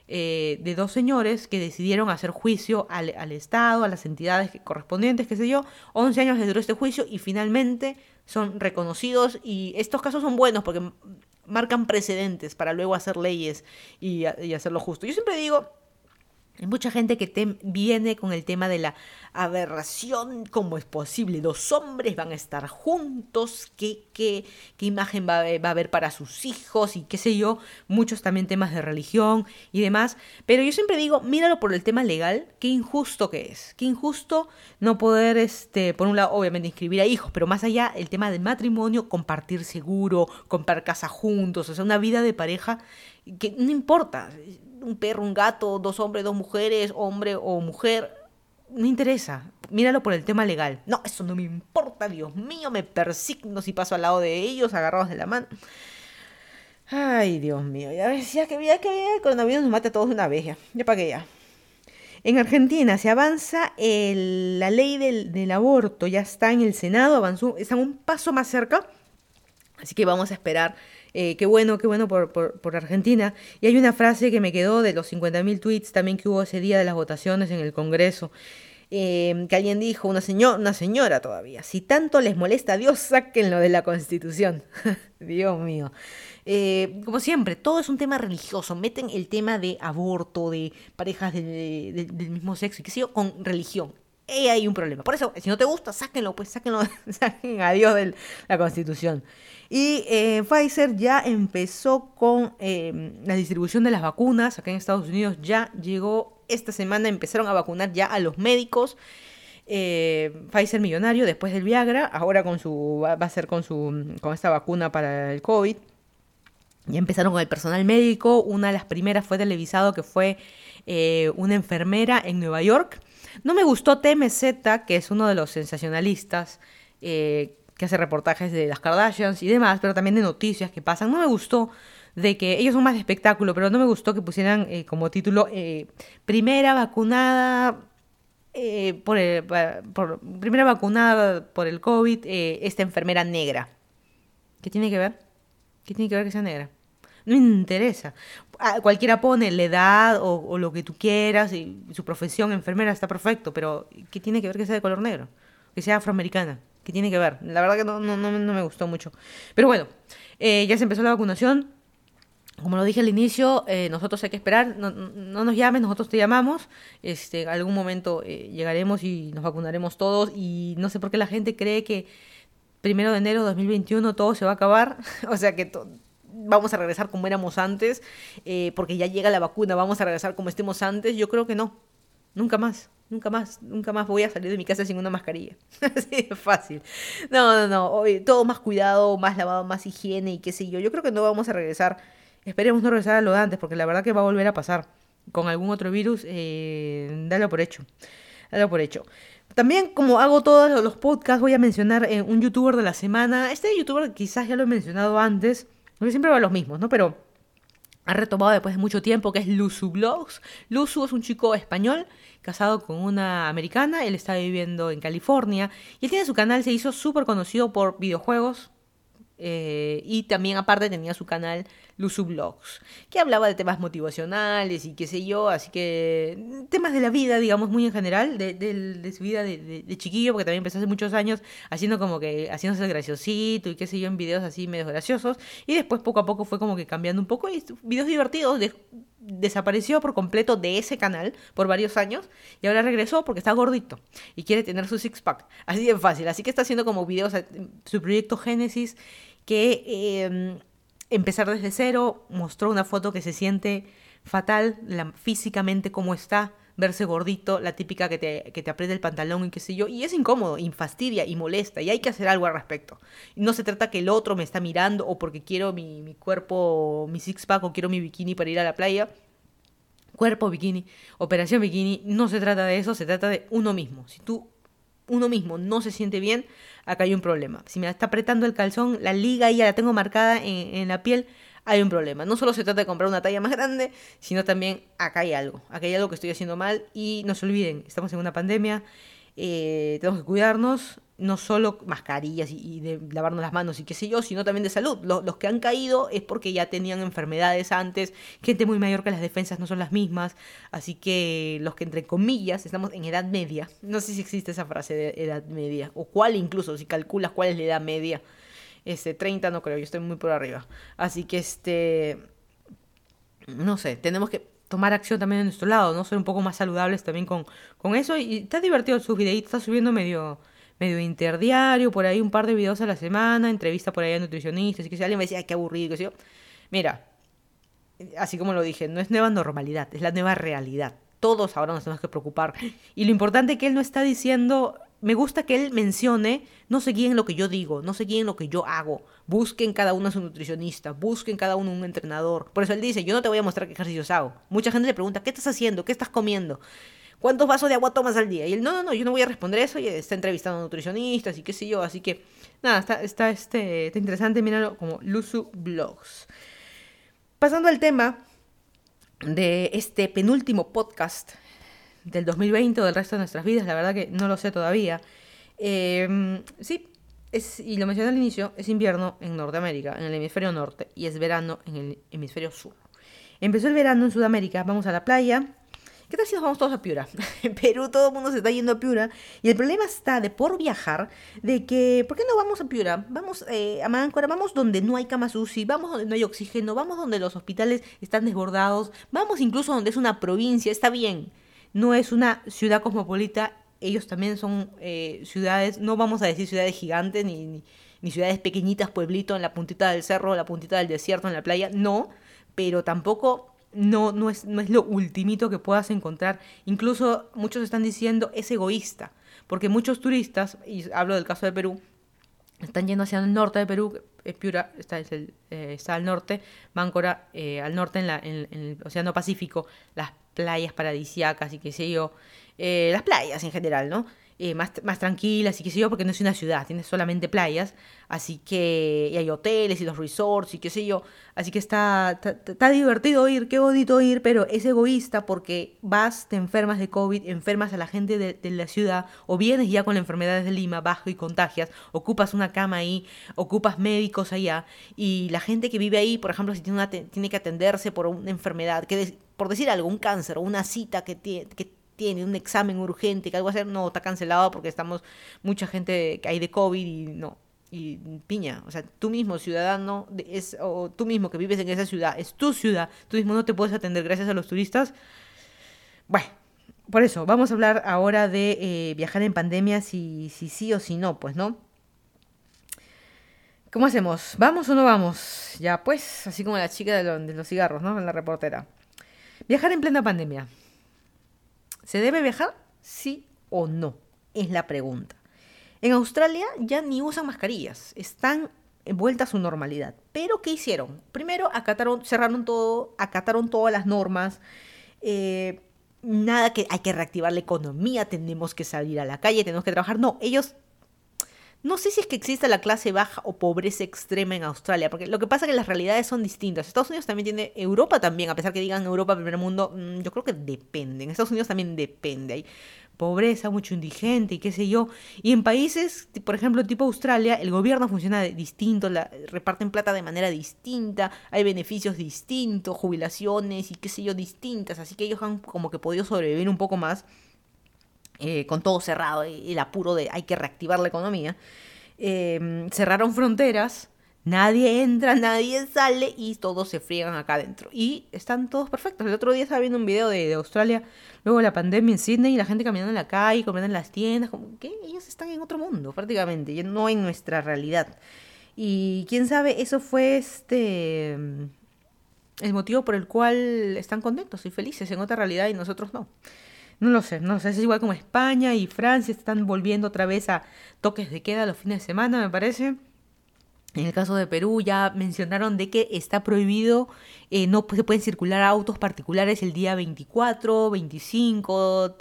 eh, de dos señores que decidieron hacer juicio al, Estado, a las entidades correspondientes, qué sé yo. 11 años les duró este juicio y finalmente son reconocidos y estos casos son buenos porque marcan precedentes para luego hacer leyes y, y hacerlo justo. Yo siempre digo, hay mucha gente que te viene con el tema de la aberración, cómo es posible, dos hombres van a estar juntos, qué, qué, qué imagen va, va, a haber para sus hijos y qué sé yo, muchos también temas de religión y demás, pero yo siempre digo, míralo por el tema legal, qué injusto que es, qué injusto no poder, este, por un lado, obviamente inscribir a hijos, pero más allá, el tema del matrimonio, compartir seguro, comprar casa juntos, o sea, una vida de pareja que no importa, un perro, un gato, dos hombres, dos mujeres, hombre o mujer, no interesa. Míralo por el tema legal. No, eso no me importa, Dios mío, me persigno si paso al lado de ellos, agarrados de la mano. Ay, Dios mío, ya ya que ya que el coronavirus nos mata a todos de una vez, ya, ya para que ya. En Argentina se avanza la ley del, del, aborto, ya está en el Senado, avanzó, está un paso más cerca, así que vamos a esperar eh, qué bueno, qué bueno por, por, Argentina. Y hay una frase que me quedó de los 50.000 tweets también que hubo ese día de las votaciones en el Congreso. Eh, que alguien dijo, una, señor, una señora todavía, si tanto les molesta a Dios, sáquenlo de la Constitución. [laughs] Dios mío. Eh, como siempre, todo es un tema religioso. Meten el tema de aborto, de parejas del mismo sexo, y qué sé yo, con religión. Y hay un problema. Por eso, si no te gusta, sáquenlo, pues sáquenlo, [laughs] saquen a Dios de la Constitución. Y eh, Pfizer ya empezó con eh, la distribución de las vacunas. Acá en Estados Unidos ya llegó esta semana, empezaron a vacunar ya a los médicos. Eh, Pfizer millonario después del Viagra, ahora con su va a ser con su con esta vacuna para el COVID. Ya empezaron con el personal médico. Una de las primeras fue televisado que fue una enfermera en Nueva York. No me gustó TMZ, que es uno de los sensacionalistas que hace reportajes de las Kardashians y demás, pero también de noticias que pasan. No me gustó de que ellos son más de espectáculo, pero no me gustó que pusieran eh, como título eh, primera vacunada eh, por, el, por, primera vacunada por el COVID esta enfermera negra. ¿Qué tiene que ver? ¿Qué tiene que ver que sea negra? No me interesa. Cualquiera pone la edad o, o, lo que tú quieras y su profesión enfermera está perfecto, pero ¿qué tiene que ver que sea de color negro? Que sea afroamericana. ¿Qué tiene que ver? La verdad que no, no, no, me gustó mucho. Pero bueno, eh, ya se empezó la vacunación. Como lo dije al inicio, eh, nosotros hay que esperar, no, no, nos llames, nosotros te llamamos, este, algún momento eh, llegaremos y nos vacunaremos todos y no sé por qué la gente cree que primero de enero de 2021 todo se va a acabar, [laughs] o sea que vamos a regresar como éramos antes, porque ya llega la vacuna, vamos a regresar como estemos antes, yo creo que no, nunca más. Nunca más, nunca más voy a salir de mi casa sin una mascarilla. [laughs] Así de fácil. No, no, no. Hoy, todo más cuidado, más lavado, más higiene y qué sé yo. Yo creo que no vamos a regresar. Esperemos no regresar a lo de antes, porque la verdad que va a volver a pasar. Con algún otro virus, eh, dalo por hecho. Dalo por hecho. También, como hago todos los podcasts, voy a mencionar eh, un youtuber de la semana. Este youtuber quizás ya lo he mencionado antes, siempre va los mismos, ¿no? Pero ha retomado después de mucho tiempo, que es Luzu Blogs. Luzu es un chico español casado con una americana, él está viviendo en California y él tiene su canal, se hizo súper conocido por videojuegos, eh, y también aparte tenía su canal Luzu que hablaba de temas motivacionales y qué sé yo, así que temas de la vida, digamos, muy en general, de, su vida de, chiquillo, porque también empezó hace muchos años haciendo como que, haciéndose el graciosito y qué sé yo, en videos así medio graciosos, y después poco a poco fue como que cambiando un poco, y videos divertidos, desapareció por completo de ese canal por varios años y ahora regresó porque está gordito y quiere tener su six pack. Así de fácil. Así que está haciendo como videos, su proyecto Génesis que em, empezar desde cero, mostró una foto que se siente fatal, físicamente como está, verse gordito, la típica que te, que te aprieta el pantalón y qué sé yo, y es incómodo, y fastidia y molesta, y hay que hacer algo al respecto. No se trata que el otro me está mirando o porque quiero mi, mi cuerpo, mi six pack o quiero mi bikini para ir a la playa. Cuerpo bikini, operación bikini, no se trata de eso, se trata de uno mismo. Si tú uno mismo no se siente bien, acá hay un problema. Si me está apretando el calzón, la liga ya la tengo marcada en, la piel, hay un problema. No solo se trata de comprar una talla más grande, sino también acá hay algo. Acá hay algo que estoy haciendo mal y no se olviden, estamos en una pandemia, eh, tenemos que cuidarnos, no solo mascarillas y, de lavarnos las manos y qué sé yo, sino también de salud. Los, que han caído es porque ya tenían enfermedades antes, gente muy mayor que las defensas no son las mismas, así que los que entre comillas estamos en edad media, no sé si existe esa frase de edad media, o cuál incluso, si calculas cuál es la edad media, este, 30 no creo, yo estoy muy por arriba. Así que este, no sé, tenemos que tomar acción también en nuestro lado, ¿no? Ser un poco más saludables también con, con eso. Y está divertido su videitos, está subiendo medio medio interdiario, por ahí un par de videos a la semana, entrevista por ahí a nutricionistas, y que si alguien me decía, qué aburrido, que sé yo. Mira, así como lo dije, no es nueva normalidad, es la nueva realidad. Todos ahora nos tenemos que preocupar. Y lo importante que él no está diciendo, me gusta que él mencione, no se guíen lo que yo digo, no se guíen lo que yo hago. Busquen cada uno a su nutricionista, busquen cada uno un entrenador. Por eso él dice, yo no te voy a mostrar qué ejercicios hago. Mucha gente le pregunta, ¿qué estás haciendo? ¿Qué estás comiendo? ¿Cuántos vasos de agua tomas al día? Y él, no, no, no, yo no voy a responder eso, y está entrevistando a nutricionistas y qué sé yo, así que, nada, está, está, este, está interesante, míralo como Luzu Blogs. Pasando al tema de este penúltimo podcast del 2020 o del resto de nuestras vidas, la verdad que no lo sé todavía. Em, sí, es, y lo mencioné al inicio, es invierno en Norteamérica, en el hemisferio norte, y es verano en el hemisferio sur. Empezó el verano en Sudamérica, vamos a la playa, ¿Qué tal si nos vamos todos a Piura? [laughs] En Perú todo el mundo se está yendo a Piura. Y el problema está de por viajar, de que, ¿por qué no vamos a Piura? Vamos eh, a Máncora, vamos donde no hay camas UCI, vamos donde no hay oxígeno, vamos donde los hospitales están desbordados, vamos incluso donde es una provincia, está bien. No es una ciudad cosmopolita, ellos también son eh, ciudades, no vamos a decir ciudades gigantes ni, ni, ni ciudades pequeñitas, pueblito en la puntita del cerro, la puntita del desierto, en la playa, no, pero tampoco no, no, es, no es lo ultimito que puedas encontrar. Incluso muchos están diciendo es egoísta, porque muchos turistas, y hablo del caso de Perú, están yendo hacia el norte de Perú, Piura está, el, eh, está al norte, Máncora eh, al norte en, la, en, el Océano Pacífico, las playas paradisíacas y qué sé yo, eh, las playas en general, ¿no? Eh, más, más tranquilas y qué sé yo, porque no es una ciudad, tiene solamente playas, así que y hay hoteles y los resorts y qué sé yo, así que está, está, divertido ir, qué bonito ir, pero es egoísta porque vas, te enfermas de COVID, enfermas a la gente de, la ciudad, o vienes ya con la enfermedad de Lima, bajo y contagias, ocupas una cama ahí, ocupas médicos allá, y la gente que vive ahí, por ejemplo, si tiene, una, tiene que atenderse por una enfermedad, que por decir algo, un cáncer o una cita que, tiene, que tiene un examen urgente, que algo hacer, no, está cancelado porque estamos mucha gente que hay de COVID y no. Y piña, o sea, tú mismo ciudadano, es, o tú mismo que vives en esa ciudad, es tu ciudad, tú mismo no te puedes atender gracias a los turistas. Bueno, por eso, vamos a hablar ahora de eh, viajar en pandemia, si, si sí o si no, pues, ¿no? ¿Cómo hacemos? ¿Vamos o no vamos? Ya, pues, así como la chica de, los cigarros, ¿no? La reportera. Viajar en plena pandemia. ¿Se debe viajar ¿Sí o no? Es la pregunta. En Australia ya ni usan mascarillas, están vuelta a su normalidad. Pero ¿qué hicieron? Primero acataron, cerraron todo, acataron todas las normas. Eh, nada que hay que reactivar la economía, tenemos que salir a la calle, tenemos que trabajar. No, ellos no sé si es que existe la clase baja o pobreza extrema en Australia, porque lo que pasa es que las realidades son distintas. Estados Unidos también tiene, Europa también, a pesar que digan Europa, primer mundo, mm, yo creo que depende. En Estados Unidos también depende. Hay pobreza, mucho indigente y qué sé yo. Y en países, por ejemplo, tipo Australia, el gobierno funciona distinto, la, reparten plata de manera distinta, hay beneficios distintos, jubilaciones y qué sé yo, distintas. Así que ellos han como que podido sobrevivir un poco más eh, con todo cerrado y el apuro de hay que reactivar la economía, em, cerraron fronteras, nadie entra, [laughs] nadie sale y todos se friegan acá adentro. Y están todos perfectos. El otro día estaba viendo un video de, Australia, luego de la pandemia en Sydney, y la gente caminando en la calle, comiendo en las tiendas, como que ellos están en otro mundo prácticamente, no en nuestra realidad. Y quién sabe, eso fue este el motivo por el cual están contentos y felices en otra realidad y nosotros no. No lo sé, no sé. Es igual como España y Francia están volviendo otra vez a toques de queda los fines de semana, me parece. En el caso de Perú ya mencionaron de que está prohibido, eh, no se pueden circular autos particulares el día 24, 25,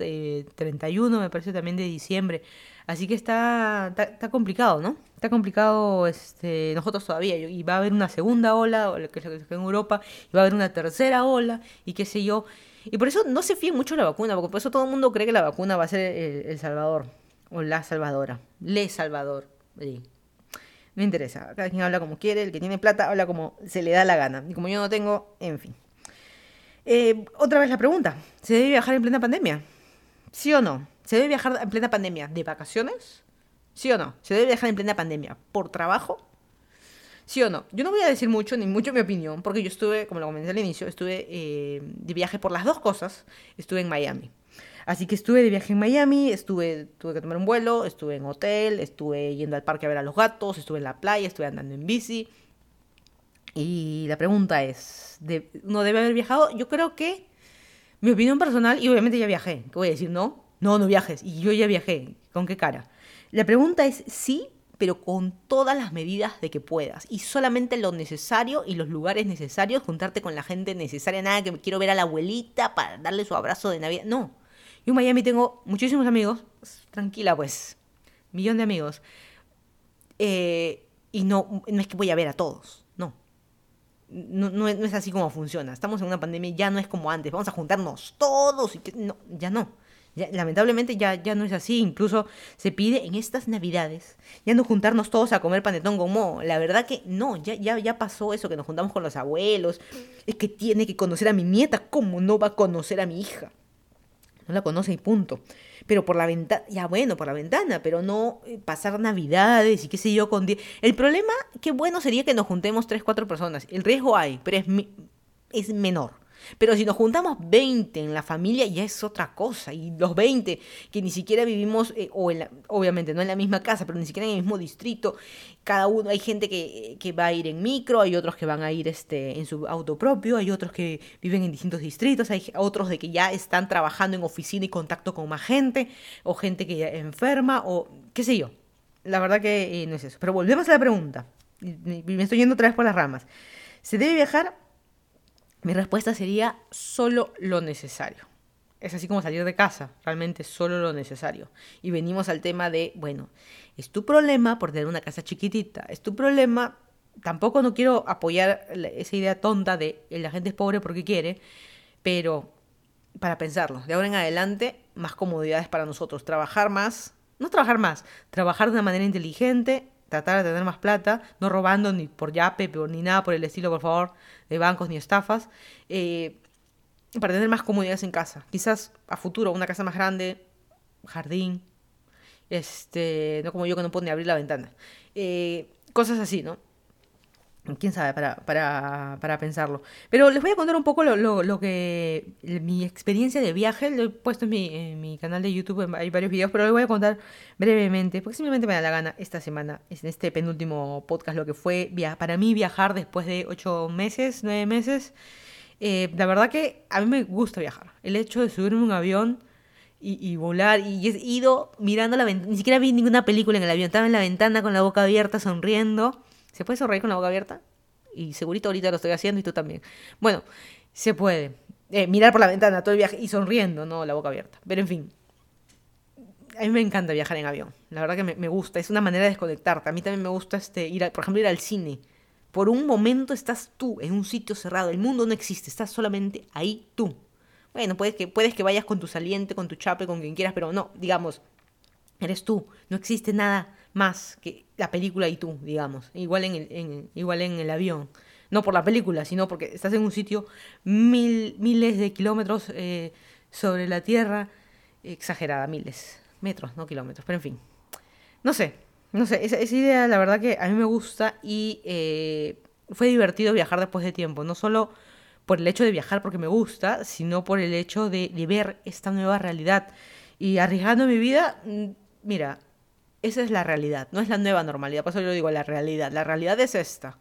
31, me parece también de diciembre. Así que está, está, complicado, ¿no? Está complicado este, nosotros todavía. Y va a haber una segunda ola, lo que en Europa, y va a haber una tercera ola, y qué sé yo. Y por eso no se fíen mucho la vacuna, porque por eso todo el mundo cree que la vacuna va a ser el, Salvador, o la Salvadora, Le Salvador. Sí. No interesa, cada quien habla como quiere, el que tiene plata habla como se le da la gana. Y como yo no tengo, en fin. Eh, otra vez la pregunta, ¿se debe viajar en plena pandemia? ¿Sí o no? ¿Se debe viajar en plena pandemia de vacaciones? ¿Sí o no? ¿Se debe viajar en plena pandemia por trabajo? ¿Sí o no? Yo no voy a decir mucho, ni mucho mi opinión, porque yo estuve, como lo comenté al inicio, estuve eh, de viaje por las dos cosas. Estuve en Miami. Así que estuve de viaje en Miami, estuve, tuve que tomar un vuelo, estuve en hotel, estuve yendo al parque a ver a los gatos, estuve en la playa, estuve andando en bici. Y la pregunta es, ¿no debe haber viajado? Yo creo que mi opinión personal, y obviamente ya viajé, ¿qué voy a decir? No, no, no viajes, y yo ya viajé, ¿con qué cara? La pregunta es sí, pero con todas las medidas de que puedas. Y solamente lo necesario y los lugares necesarios, juntarte con la gente necesaria, nada que quiero ver a la abuelita para darle su abrazo de Navidad. No. Yo en Miami tengo muchísimos amigos. Tranquila, pues. Millón de amigos. Eh, y no, no es que voy a ver a todos. No. No, no, es, así como funciona. Estamos en una pandemia, ya no es como antes. Vamos a juntarnos todos y que. No, ya no lamentablemente ya, ya no es así. Incluso se pide en estas navidades ya no juntarnos todos a comer panetón con mo. La verdad que no, ya, ya, ya pasó eso, que nos juntamos con los abuelos. Es que tiene que conocer a mi nieta. ¿Cómo no va a conocer a mi hija? No la conoce y punto. Pero por la ventana, ya bueno, por la ventana, pero no eh, pasar navidades y qué sé yo con... El problema, qué bueno sería que nos juntemos tres, cuatro personas. El riesgo hay, pero es, es menor. Pero si nos juntamos 20 en la familia ya es otra cosa. Y los 20 que ni siquiera vivimos, eh, o en obviamente no en la misma casa, pero ni siquiera en el mismo distrito, cada uno, hay gente que, que, va a ir en micro, hay otros que van a ir este, en su auto propio, hay otros que viven en distintos distritos, hay otros de que ya están trabajando en oficina y contacto con más gente, o gente que ya enferma, o qué sé yo. La verdad que eh, no es eso. Pero volvemos a la pregunta. Me estoy yendo otra vez por las ramas. ¿Se debe viajar? Mi respuesta sería solo lo necesario. Es así como salir de casa, realmente solo lo necesario. Y venimos al tema de, bueno, es tu problema por tener una casa chiquitita, es tu problema, tampoco no quiero apoyar esa idea tonta de la gente es pobre porque quiere, pero para pensarlo, de ahora en adelante, más comodidades para nosotros, trabajar más, no trabajar más, trabajar de una manera inteligente, tratar de tener más plata, no robando ni por yape ni nada por el estilo, por favor, de bancos ni estafas, eh, para tener más comodidades en casa. Quizás a futuro una casa más grande, jardín, este, no como yo que no puedo ni abrir la ventana. Eh, cosas así, ¿no? Quién sabe, para, para, para, pensarlo. Pero les voy a contar un poco lo, lo, lo, que. mi experiencia de viaje. Lo he puesto en mi, en mi canal de YouTube, hay varios videos, pero les voy a contar brevemente, porque simplemente me da la gana esta semana, en este penúltimo podcast, lo que fue para mí viajar después de ocho meses, nueve meses. Eh, la verdad que a mí me gusta viajar. El hecho de subirme a un avión y, volar. Y he ido mirando la ventana. Ni siquiera vi ninguna película en el avión. Estaba en la ventana con la boca abierta, sonriendo. ¿Se puede sonreír con la boca abierta? Y segurito ahorita lo estoy haciendo y tú también. Bueno, se puede. Eh, mirar por la ventana todo el viaje y sonriendo, no la boca abierta. Pero en fin. A mí me encanta viajar en avión. La verdad que me, gusta. Es una manera de desconectarte. A mí también me gusta este, ir, por ejemplo, ir al cine. Por un momento estás tú en un sitio cerrado. El mundo no existe. Estás solamente ahí tú. Bueno, puedes que, puedes que vayas con tu saliente, con tu chape, con quien quieras, pero no, digamos, eres tú. No existe nada más que la película y tú, digamos. Igual en el, igual en el avión. No por la película, sino porque estás en un sitio mil, miles de kilómetros eh, sobre la Tierra. Exagerada, miles. Metros, no kilómetros, pero en fin. No sé, no sé, esa, idea la verdad que a mí me gusta y eh, fue divertido viajar después de tiempo. No solo por el hecho de viajar porque me gusta, sino por el hecho de, ver esta nueva realidad. Y arriesgando mi vida, mm, mira, esa es la realidad, no es la nueva normalidad, por eso yo digo la realidad. La realidad es esta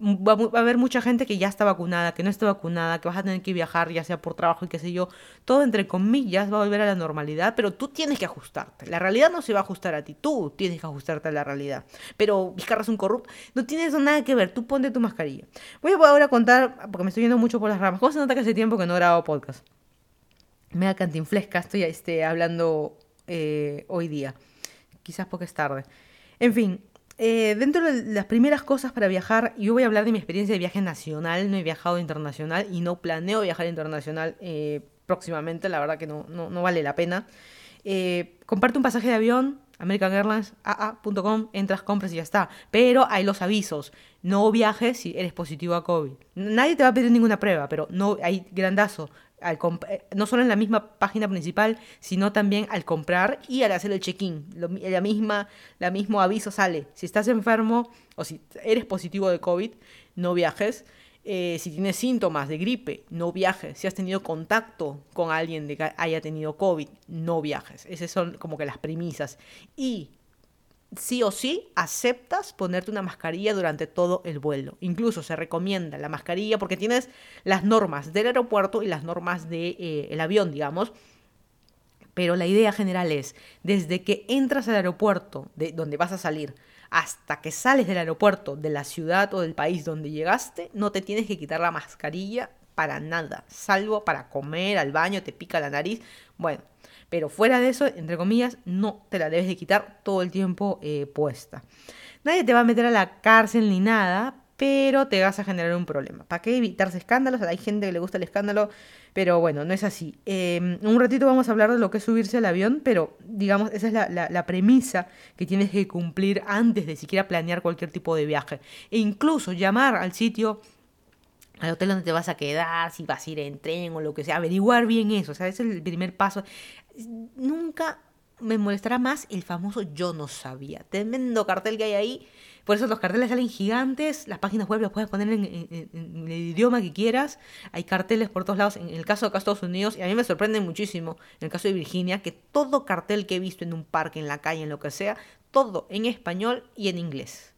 va, a haber mucha gente que ya está vacunada, que no está vacunada, que vas a tener que viajar, ya sea por trabajo y qué sé yo. Todo entre comillas va a volver a la normalidad, pero tú tienes que ajustarte. La realidad no se va a ajustar a ti, tú tienes que ajustarte a la realidad. Pero Vizcarra es un corrupto, no tienes nada que ver, tú ponte tu mascarilla. Voy a ahora contar, porque me estoy yendo mucho por las ramas, ¿cómo se nota que hace tiempo que no grabo podcast? Me da cantinflesca, estoy este, hablando eh, hoy día. Quizás porque es tarde. En fin, eh, dentro de las primeras cosas para viajar, yo voy a hablar de mi experiencia de viaje nacional, no he viajado internacional y no planeo viajar internacional eh, próximamente, la verdad que no, no, vale la pena. Eh, comparte un pasaje de avión, American Airlines, AA.com, entras, compras y ya está. Pero hay los avisos, no viajes si eres positivo a COVID. Nadie te va a pedir ninguna prueba, pero no hay grandazo. Eh, no solo en la misma página principal, sino también al comprar y al hacer el check-in. La misma, la mismo aviso sale. Si estás enfermo o si eres positivo de COVID, no viajes. Eh, si tienes síntomas de gripe, no viajes. Si has tenido contacto con alguien que haya tenido COVID, no viajes. Esas son como que las premisas. Y sí o sí aceptas ponerte una mascarilla durante todo el vuelo. Incluso se recomienda la mascarilla porque tienes las normas del aeropuerto y las normas del de, eh, avión, digamos. Pero la idea general es, desde que entras al aeropuerto, de donde vas a salir, hasta que sales del aeropuerto, de la ciudad o del país donde llegaste, no te tienes que quitar la mascarilla para nada, salvo para comer, al baño, te pica la nariz. Bueno, pero fuera de eso, entre comillas, no te la debes de quitar todo el tiempo eh, puesta. Nadie te va a meter a la cárcel ni nada, pero te vas a generar un problema. ¿Para qué evitarse escándalos? Hay gente que le gusta el escándalo, pero bueno, no es así. Eh, un ratito vamos a hablar de lo que es subirse al avión, pero digamos, esa es la, la, premisa que tienes que cumplir antes de siquiera planear cualquier tipo de viaje. E incluso llamar al sitio al hotel donde te vas a quedar, si vas a ir en tren o lo que sea, averiguar bien eso, o sea, ese es el primer paso. Nunca me molestará más el famoso yo no sabía. Tremendo cartel que hay ahí. Por eso los carteles salen gigantes, las páginas web las puedes poner en, el idioma que quieras. Hay carteles por todos lados. En el caso de acá Estados Unidos, y a mí me sorprende muchísimo, en el caso de Virginia, que todo cartel que he visto en un parque, en la calle, en lo que sea, todo en español y en inglés.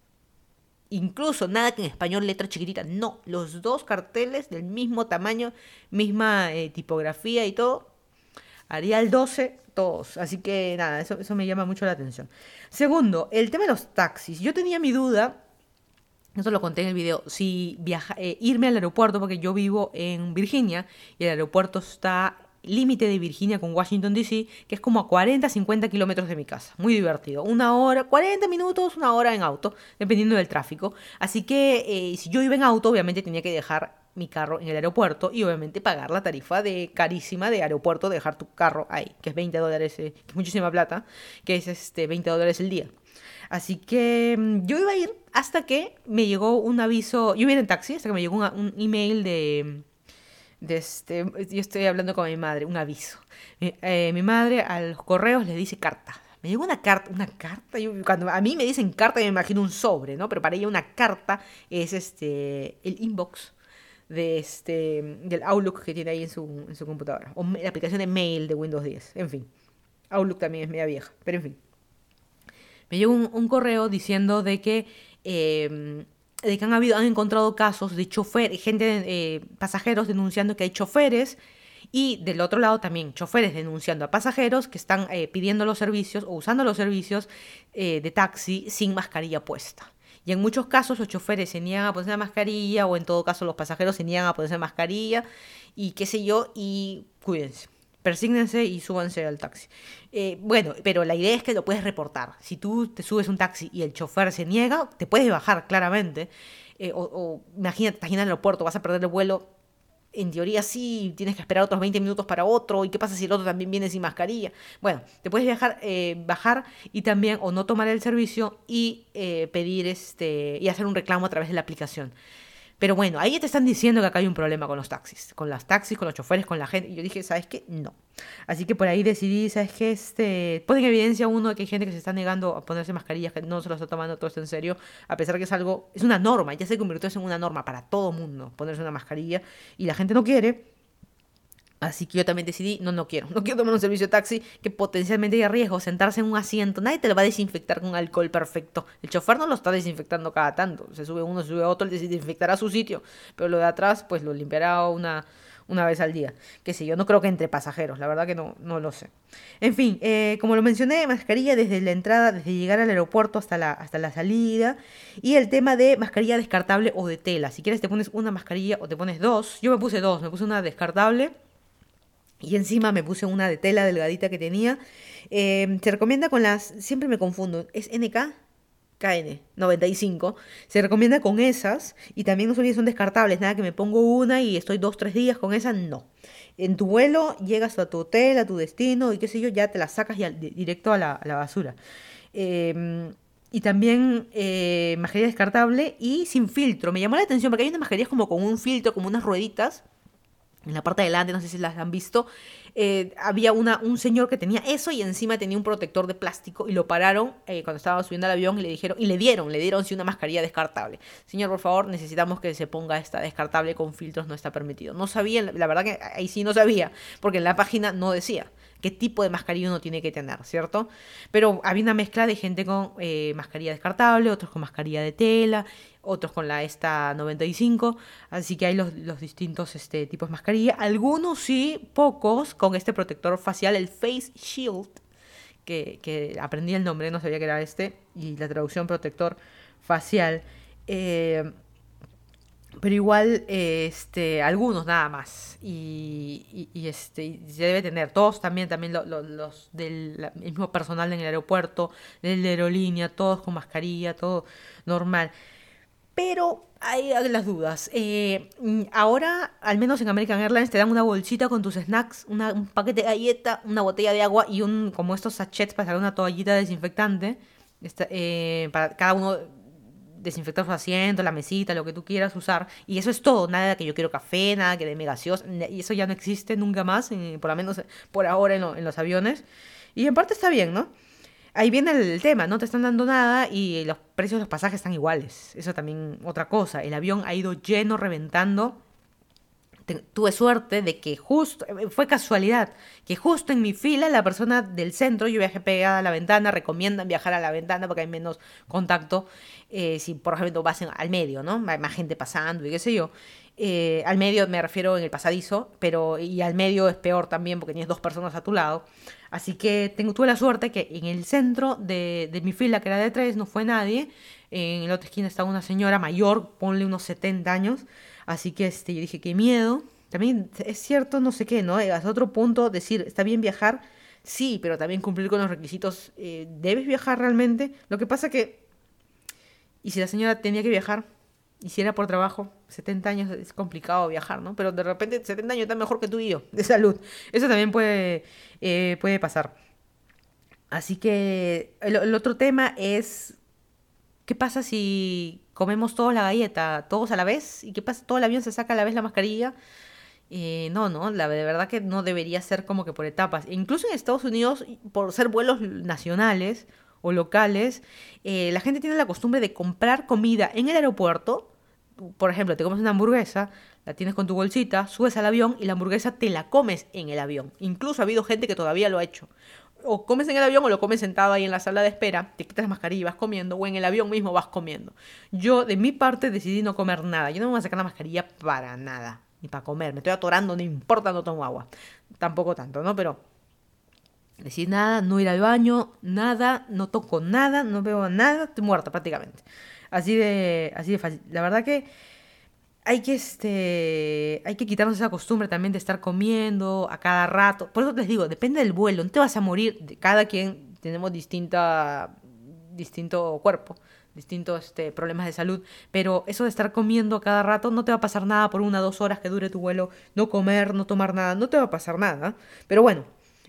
Incluso nada que en español letra chiquitita, no, los dos carteles del mismo tamaño, misma eh, tipografía y todo, Arial 12, todos. Así que nada, eso, eso me llama mucho la atención. Segundo, el tema de los taxis. Yo tenía mi duda, eso lo conté en el video, si viaja, eh, irme al aeropuerto, porque yo vivo en Virginia y el aeropuerto está límite de Virginia con Washington DC, que es como a 40, 50 kilómetros de mi casa. Muy divertido. Una hora, 40 minutos, una hora en auto, dependiendo del tráfico. Así que eh, si yo iba en auto, obviamente tenía que dejar mi carro en el aeropuerto y obviamente pagar la tarifa de carísima de aeropuerto, dejar tu carro ahí, que es 20 dólares, eh, que es muchísima plata, que es este 20 dólares el día. Así que mm, yo iba a ir hasta que me llegó un aviso, yo iba a ir en taxi, hasta que me llegó un email de, de este, yo estoy hablando con mi madre, un aviso. Eh, mi madre a los correos le dice carta. Me llegó una carta, una carta, cuando a mí me dicen carta me imagino un sobre, ¿no? Pero para ella una carta es este el inbox de este, del Outlook que tiene ahí en su, en su computadora. O la aplicación de mail de Windows 10. En fin. Outlook también es media vieja. Pero en fin. Me llegó un, correo diciendo de que, em, de que han, habido, han encontrado casos de chofer, gente, eh, pasajeros denunciando que hay choferes Y del otro lado también choferes denunciando a pasajeros que están eh, pidiendo los servicios o usando los servicios eh, de taxi sin mascarilla puesta. Y en muchos casos los choferes se niegan a ponerse la mascarilla o en todo caso los pasajeros se niegan a ponerse mascarilla y qué sé yo y cuídense. Persígnense y súbanse al taxi. Eh, bueno, pero la idea es que lo puedes reportar. Si tú te subes un taxi y el chofer se niega, te puedes bajar claramente. o, o imagínate, estás en el aeropuerto, vas a perder el vuelo, en teoría sí, tienes que esperar otros 20 minutos para otro, ¿y qué pasa si el otro también viene sin mascarilla? Bueno, te puedes viajar, eh, bajar y también o no tomar el servicio y eh, pedir este y hacer un reclamo a través de la aplicación. Pero bueno, ahí te están diciendo que acá hay un problema con los taxis, con las taxis, con los choferes, con la gente. Y yo dije, ¿sabes qué? No. Así que por ahí decidí, ¿sabes qué? Este, pone en evidencia uno que hay gente que se está negando a ponerse mascarillas, que no se lo está tomando todo esto en serio, a pesar que es algo, es una norma, ya se convirtió en una norma para todo mundo ponerse una mascarilla y la gente no quiere. Así que yo también decidí, no, no quiero, no quiero tomar un servicio de taxi que potencialmente hay riesgo, sentarse en un asiento, nadie te lo va a desinfectar con alcohol perfecto. El chofer no lo está desinfectando cada tanto, se sube uno, se sube otro, él desinfectará su sitio, pero lo de atrás pues lo limpiará una, una vez al día. Qué sé yo, no creo que entre pasajeros, la verdad que no, no lo sé. En fin, eh, como lo mencioné, mascarilla desde la entrada, desde llegar al aeropuerto hasta la, hasta la salida. Y el tema de mascarilla descartable o de tela. Si quieres te pones una mascarilla o te pones dos. Yo me puse dos, me puse una descartable y encima me puse una de tela delgadita que tenía. Eh, se recomienda con las. Siempre me confundo. ¿Es NK? KN 95. Se recomienda con esas. Y también no son descartables. Nada que me pongo una y estoy dos, tres días con esa. No. En tu vuelo llegas a tu hotel, a tu destino y qué sé yo, ya te la sacas ya directo a la, basura. Em, y también eh, mascarilla descartable y sin filtro. Me llamó la atención porque hay unas mascarillas como con un filtro, como unas rueditas en la parte de adelante, no sé si las han visto, eh, había una, un señor que tenía eso y encima tenía un protector de plástico y lo pararon eh, cuando estaba subiendo al avión y le dijeron, y le dieron, le dieron sí una mascarilla descartable. Señor, por favor, necesitamos que se ponga esta descartable con filtros, no está permitido. No sabía, la verdad que ahí sí no sabía, porque en la página no decía qué tipo de mascarilla uno tiene que tener, ¿cierto? Pero había una mezcla de gente con eh, mascarilla descartable, otros con mascarilla de tela, otros con la esta 95, así que hay los, distintos este, tipos de mascarilla. Algunos sí, pocos, con este protector facial, el Face Shield, que, aprendí el nombre, no sabía que era este, y la traducción protector facial. Eh, pero igual, este, algunos nada más. Y, este, se debe tener. Todos también, también los del mismo personal en el aeropuerto, de la aerolínea, todos con mascarilla, todo normal. Pero hay las dudas. Eh, ahora, al menos en American Airlines, te dan una bolsita con tus snacks, un paquete de galleta, una botella de agua y un como estos sachets para sacar una toallita desinfectante. Eh, para cada uno desinfectar su asiento, la mesita, lo que tú quieras usar. Y eso es todo. Nada que yo quiero café, nada que de gaseosa. Y eso ya no existe nunca más, eh, por lo menos por ahora en los aviones. Y en parte está bien, ¿no? Ahí viene el tema, no te están dando nada y los precios de los pasajes están iguales. Eso también otra cosa. El avión ha ido lleno, reventando. tuve suerte de que justo, eh, fue casualidad, que justo en mi fila la persona del centro, yo viajé pegada a la ventana, recomiendan viajar a la ventana porque hay menos contacto, eh, si por ejemplo vas al medio, ¿no? Hay más gente pasando y qué sé yo. Eh, al medio me refiero en el pasadizo, pero y al medio es peor también porque tienes dos personas a tu lado. Así que tengo, tuve la suerte que en el centro de, de mi fila, que era de tres, no fue nadie. En la otra esquina estaba una señora mayor, ponle unos 70 años. Así que este, yo dije, qué miedo. También es cierto, no sé qué, ¿no? A otro punto, decir, está bien viajar, sí, pero también cumplir con los requisitos. Eh, ¿Debes viajar realmente? Lo que pasa que... ¿Y si la señora tenía que viajar? Y si era por trabajo, 70 años es complicado viajar, ¿no? Pero de repente 70 años está mejor que tú y yo, de salud. Eso también puede, eh, puede pasar. Así que el, otro tema es, ¿qué pasa si comemos todos la galleta, todos a la vez? ¿Y qué pasa? ¿Todo el avión se saca a la vez la mascarilla? Eh, no, no, de verdad que no debería ser como que por etapas. Incluso en Estados Unidos, por ser vuelos nacionales locales, eh, la gente tiene la costumbre de comprar comida en el aeropuerto. Por ejemplo, te comes una hamburguesa, la tienes con tu bolsita, subes al avión y la hamburguesa te la comes en el avión. Incluso ha habido gente que todavía lo ha hecho. O comes en el avión o lo comes sentado ahí en la sala de espera, te quitas la mascarilla y vas comiendo, o en el avión mismo vas comiendo. Yo, de mi parte, decidí no comer nada. Yo no me voy a sacar la mascarilla para nada ni para comer. Me estoy atorando, no importa, no tomo agua. Tampoco tanto, ¿no? Pero decir nada, no ir al baño, nada, no toco nada, no veo nada, estoy muerta prácticamente. Así de, así de fácil. La verdad que hay que, este, hay que quitarnos esa costumbre también de estar comiendo a cada rato. Por eso les digo, depende del vuelo, no te vas a morir. Cada quien tenemos distinta, distinto cuerpo, distintos este, problemas de salud, pero eso de estar comiendo cada rato no te va a pasar nada por una o dos horas que dure tu vuelo, no comer, no tomar nada, no te va a pasar nada. Pero bueno,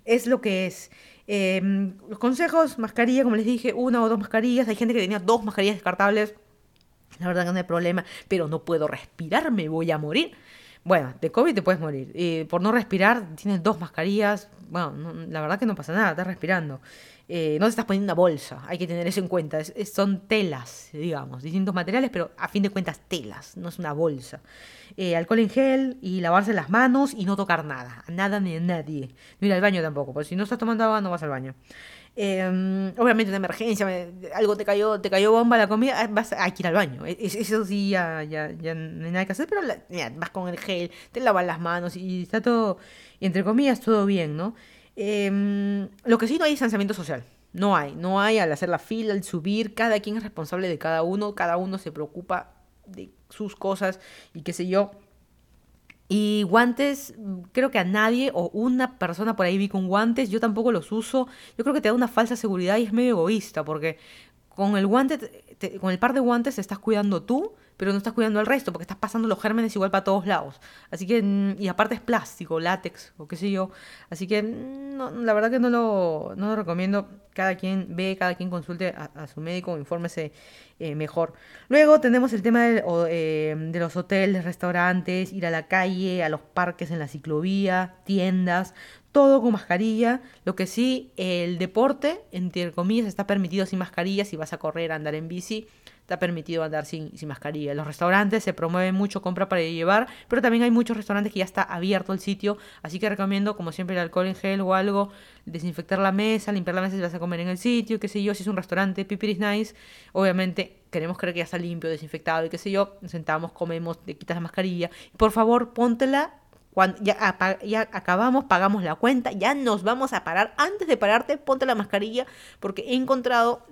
es lo que es. Em, los consejos, mascarilla, como les dije, una o dos mascarillas. Hay gente que tenía dos mascarillas descartables. La verdad que no hay problema, pero no puedo respirar, me voy a morir. Bueno, de COVID te puedes morir. y por no respirar, tienes dos mascarillas. Bueno, la verdad que no pasa nada, estás respirando. Eh, no te estás poniendo una bolsa, hay que tener eso en cuenta. son telas, digamos, distintos materiales, pero a fin de cuentas telas, no es una bolsa. Eh, alcohol en gel y lavarse las manos y no tocar nada, nada ni a nadie. No ir al baño tampoco, porque si no estás tomando agua no vas al baño. Em, obviamente una emergencia, algo te cayó, te cayó bomba la comida, ah, vas a, ir al baño. E, eso sí, ya, ya, ya no hay nada que hacer, pero vas con el gel, te lavas las manos y está todo, entre comillas, todo bien, ¿no? Em, lo que sí no hay distanciamiento social. No hay, no hay al hacer la fila, al subir, cada quien es responsable de cada uno, cada uno se preocupa de sus cosas y qué sé yo. Y guantes, creo que a nadie o una persona por ahí vi con guantes, yo tampoco los uso. Yo creo que te da una falsa seguridad y es medio egoísta porque con el guante, con el par de guantes te estás cuidando tú pero no estás cuidando al resto porque estás pasando los gérmenes igual para todos lados. Así que, mm, y aparte es plástico, látex o qué sé yo. Así que, mm, la verdad que no lo, no lo recomiendo. Cada quien ve, cada quien consulte a, su médico, infórmese eh, mejor. Luego tenemos el tema eh, de los hoteles, restaurantes, ir a la calle, a los parques en la ciclovía, tiendas, todo con mascarilla. Lo que sí, el deporte, entre comillas, está permitido sin mascarilla si vas a correr, a andar en bici está permitido andar sin, sin mascarilla. Los restaurantes se promueve mucho compra para llevar, pero también hay muchos restaurantes que ya está abierto el sitio, así que recomiendo, como siempre, el alcohol en gel o algo, desinfectar la mesa, limpiar la mesa si vas a comer en el sitio, qué sé yo, si es un restaurante, pipiris nice, obviamente queremos creer que ya está limpio, desinfectado y qué sé yo, sentamos, comemos, te quitas la mascarilla, por favor, póntela cuando ya, ya, acabamos, pagamos la cuenta, ya nos vamos a parar. Antes de pararte, ponte la mascarilla porque he encontrado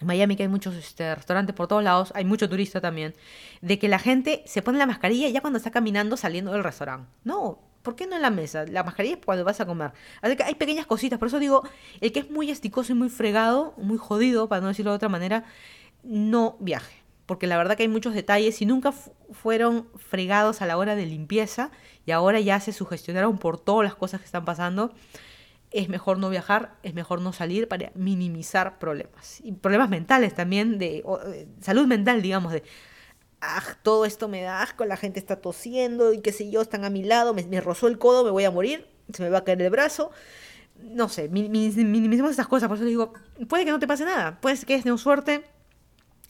en Miami que hay muchos este, restaurantes por todos lados, hay mucho turista también, de que la gente se pone la mascarilla ya cuando está caminando saliendo del restaurante. No, ¿por qué no en la mesa? La mascarilla es cuando vas a comer. Así que hay pequeñas cositas, por eso digo, el que es muy esticoso y muy fregado, muy jodido, para no decirlo de otra manera, no viaje. Porque la verdad que hay muchos detalles y nunca fueron fregados a la hora de limpieza y ahora ya se sugestionaron por todas las cosas que están pasando es mejor no viajar, es mejor no salir para minimizar problemas. Y problemas mentales también, de, salud mental, digamos, de, ah, todo esto me da asco, la gente está tosiendo y qué sé yo, están a mi lado, me, rozó el codo, me voy a morir, se me va a caer el brazo. No sé, minimizamos esas cosas, por eso digo, puede que no te pase nada, puede que es suerte,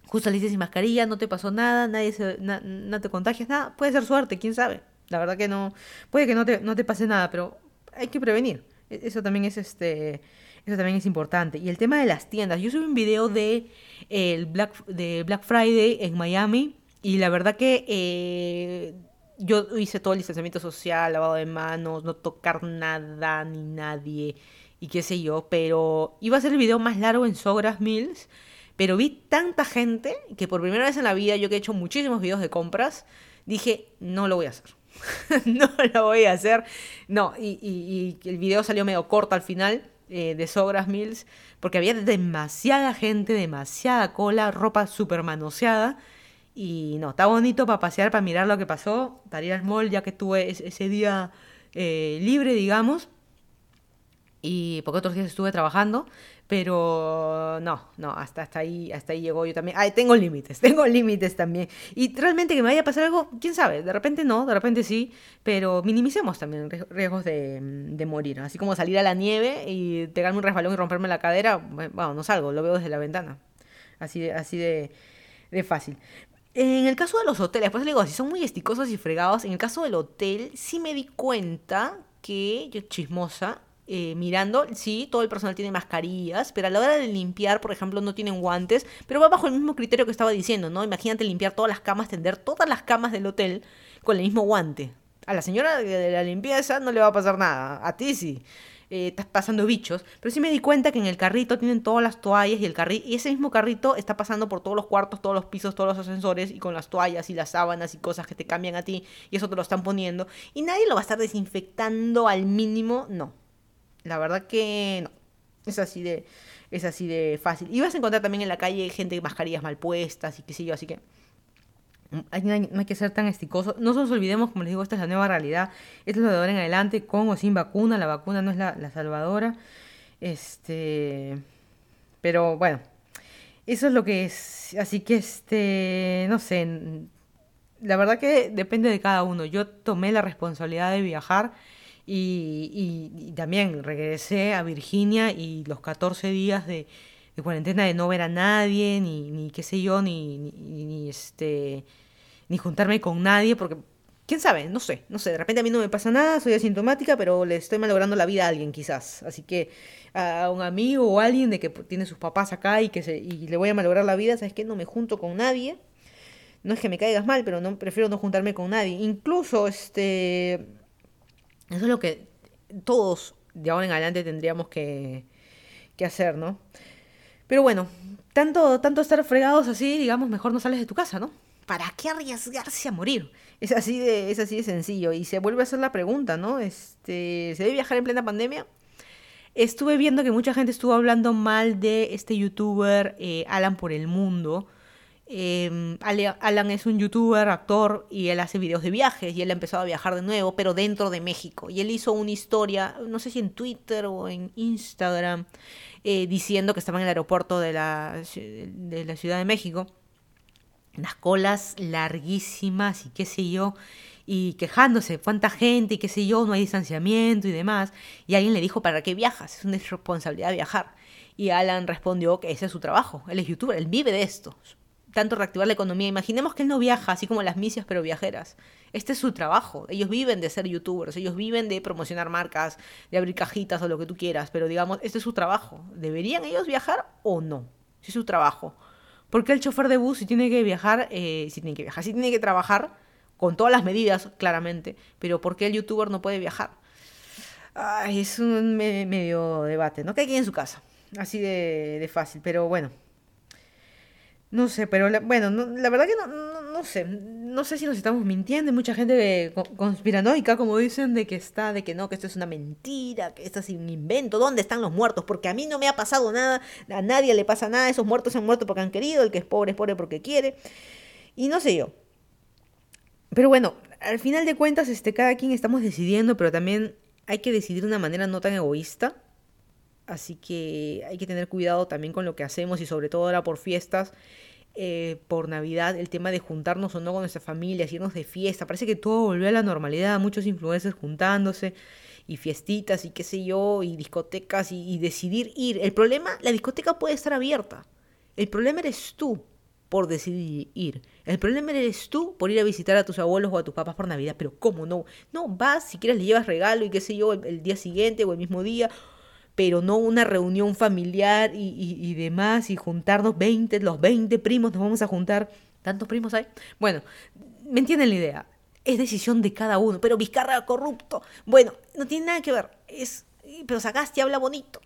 justo le sin mascarilla, no te pasó nada, nadie se, no te contagias, nada, puede ser suerte, quién sabe. La verdad que no, puede que no te, no te pase nada, pero hay que prevenir. E-, eso también es este. Eso también es importante. Y el tema de las tiendas. Yo subí un video de, el Black, de Black Friday en Miami. Y la verdad que eh, yo hice todo el distanciamiento social, lavado de manos, no tocar nada ni nadie. Y qué sé yo. Pero iba a ser el video más largo en Sogras Mills. Pero vi tanta gente que por primera vez en la vida, yo que he hecho muchísimos videos de compras, dije, no lo voy a hacer. [laughs] no lo voy a hacer. No, y, el video salió medio corto al final eh, de Sogras Mills, porque había demasiada gente, demasiada cola, ropa súper manoseada. Y no, está bonito para pasear, para mirar lo que pasó, para ir al mall, ya que tuve ese día eh, libre, digamos. Y porque otros días estuve trabajando. Pero no, no, hasta, hasta, ahí, hasta ahí llegó yo también. Ay, tengo límites, [laughs] tengo límites también. Y realmente que me vaya a pasar algo, quién sabe, de repente no, de repente sí, pero minimicemos también riesgos de, de morir. Así como salir a la nieve y pegarme un resbalón y romperme la cadera, bueno, no salgo, lo veo desde la ventana. Así de, así de, de fácil. En el caso de los hoteles, pues le digo, si son muy esticosos y fregados, en el caso del hotel sí me di cuenta que, yo chismosa, eh, mirando, sí, todo el personal tiene mascarillas, pero a la hora de limpiar, por ejemplo, no tienen guantes, pero va bajo el mismo criterio que estaba diciendo, ¿no? Imagínate limpiar todas las camas, tender todas las camas del hotel con el mismo guante. A la señora de la limpieza no le va a pasar nada, a ti sí. Eh, estás pasando bichos, pero sí me di cuenta que en el carrito tienen todas las toallas y el carrito y ese mismo carrito está pasando por todos los cuartos, todos los pisos, todos los ascensores y con las toallas y las sábanas y cosas que te cambian a ti y eso te lo están poniendo y nadie lo va a estar desinfectando al mínimo, no. La verdad que no. Es así de es así de fácil. Y vas a encontrar también en la calle gente mascarillas mal puestas y qué sé yo, así que no hay, que ser tan esticoso. No nos olvidemos, como les digo, esta es la nueva realidad. Esto es lo de ahora en adelante, con o sin vacuna. La vacuna no es la, salvadora. Este. Pero bueno, eso es lo que es. Así que, este. No sé. La verdad que depende de cada uno. Yo tomé la responsabilidad de viajar. Y, también regresé a Virginia y los 14 días de, cuarentena de no ver a nadie, ni, ni qué sé yo, ni, ni, este ni juntarme con nadie, porque quién sabe, no sé, no sé, de repente a mí no me pasa nada, soy asintomática, pero le estoy malogrando la vida a alguien quizás. Así que a un amigo o alguien de que tiene sus papás acá y que se, y le voy a malograr la vida, ¿sabes qué? No me junto con nadie. No es que me caigas mal, pero no prefiero no juntarme con nadie. Incluso este eso es lo que todos de ahora en adelante tendríamos que, que hacer, ¿no? Pero bueno, tanto, tanto estar fregados así, digamos, mejor no sales de tu casa, ¿no? ¿Para qué arriesgarse a morir? Es así de, es así de sencillo. Y se vuelve a hacer la pregunta, ¿no? Este, ¿Se debe viajar en plena pandemia? Estuve viendo que mucha gente estuvo hablando mal de este youtuber eh, Alan por el mundo. Em, Alan es un youtuber, actor, y él hace videos de viajes, y él ha empezado a viajar de nuevo, pero dentro de México. Y él hizo una historia, no sé si en Twitter o en Instagram, eh, diciendo que estaba en el aeropuerto de la, de la Ciudad de México, las colas larguísimas y qué sé yo, y quejándose, cuánta gente y qué sé yo, no hay distanciamiento y demás. Y alguien le dijo, ¿para qué viajas? Es una responsabilidad viajar. Y Alan respondió que ese es su trabajo, él es youtuber, él vive de esto. Tanto reactivar la economía. Imaginemos que él no viaja, así como las misias, pero viajeras. Este es su trabajo. Ellos viven de ser youtubers, ellos viven de promocionar marcas, de abrir cajitas o lo que tú quieras, pero digamos, este es su trabajo. ¿Deberían ellos viajar o no? Si es su trabajo. ¿Por qué el chofer de bus si tiene que viajar, eh, si tiene que viajar, si tiene que trabajar, con todas las medidas, claramente, pero ¿por qué el youtuber no puede viajar? Es un medio debate, ¿no? Que hay en su casa. Así de fácil, pero bueno. No sé, pero bueno, la verdad que no, no, sé. No sé si nos estamos mintiendo. Hay mucha gente conspiranoica, como dicen, de que está, de que no, que esto es una mentira, que esto es un invento. ¿Dónde están los muertos? Porque a mí no me ha pasado nada, a nadie le pasa nada. Esos muertos han muerto porque han querido, el que es pobre es pobre porque quiere. Y no sé yo. Pero bueno, al final de cuentas, este, cada quien estamos decidiendo, pero también hay que decidir de una manera no tan egoísta. Así que hay que tener cuidado también con lo que hacemos y sobre todo ahora por fiestas, eh, por Navidad, el tema de juntarnos o no con nuestra familia, irnos de fiesta. Parece que todo volvió a la normalidad, muchos influencers juntándose y fiestitas y qué sé yo, y discotecas y decidir ir. El problema, la discoteca puede estar abierta. El problema eres tú por decidir ir. El problema eres tú por ir a visitar a tus abuelos o a tus papás por Navidad. Pero ¿cómo no? No, vas, si quieres le llevas regalo y qué sé yo, el día siguiente o el mismo día pero no una reunión familiar y, demás, y juntarnos 20, los 20 primos nos vamos a juntar. ¿Tantos primos hay? Bueno, ¿me entienden la idea? Es decisión de cada uno, pero Vizcarra corrupto. Bueno, no tiene nada que ver. Es, pero Sagasti habla bonito.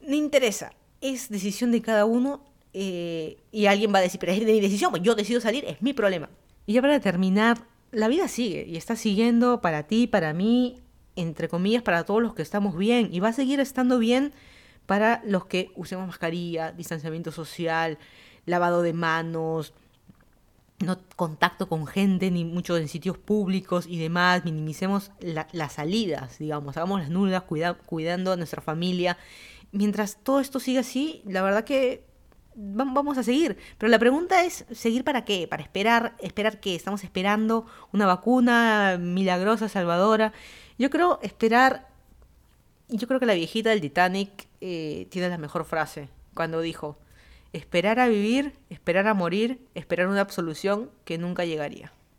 No interesa. Es decisión de cada uno eh, y alguien va a decir, pero es de mi decisión, pues yo decido salir, es mi problema. Y ya para terminar, la vida sigue y está siguiendo para ti, para mí, entre comillas, para todos los que estamos bien y va a seguir estando bien para los que usemos mascarilla, distanciamiento social, lavado de manos, no contacto con gente, ni mucho en sitios públicos y demás, minimicemos las salidas, digamos, hagamos las nulas, cuidando a nuestra familia. Mientras todo esto siga así, la verdad que vamos a seguir. Pero la pregunta es, ¿seguir para qué? ¿Para esperar? ¿Esperar qué? ¿Estamos esperando una vacuna milagrosa, salvadora? Yo creo esperar. Yo creo que la viejita del Titanic eh, tiene la mejor frase cuando dijo: Esperar a vivir, esperar a morir, esperar una absolución que nunca llegaría.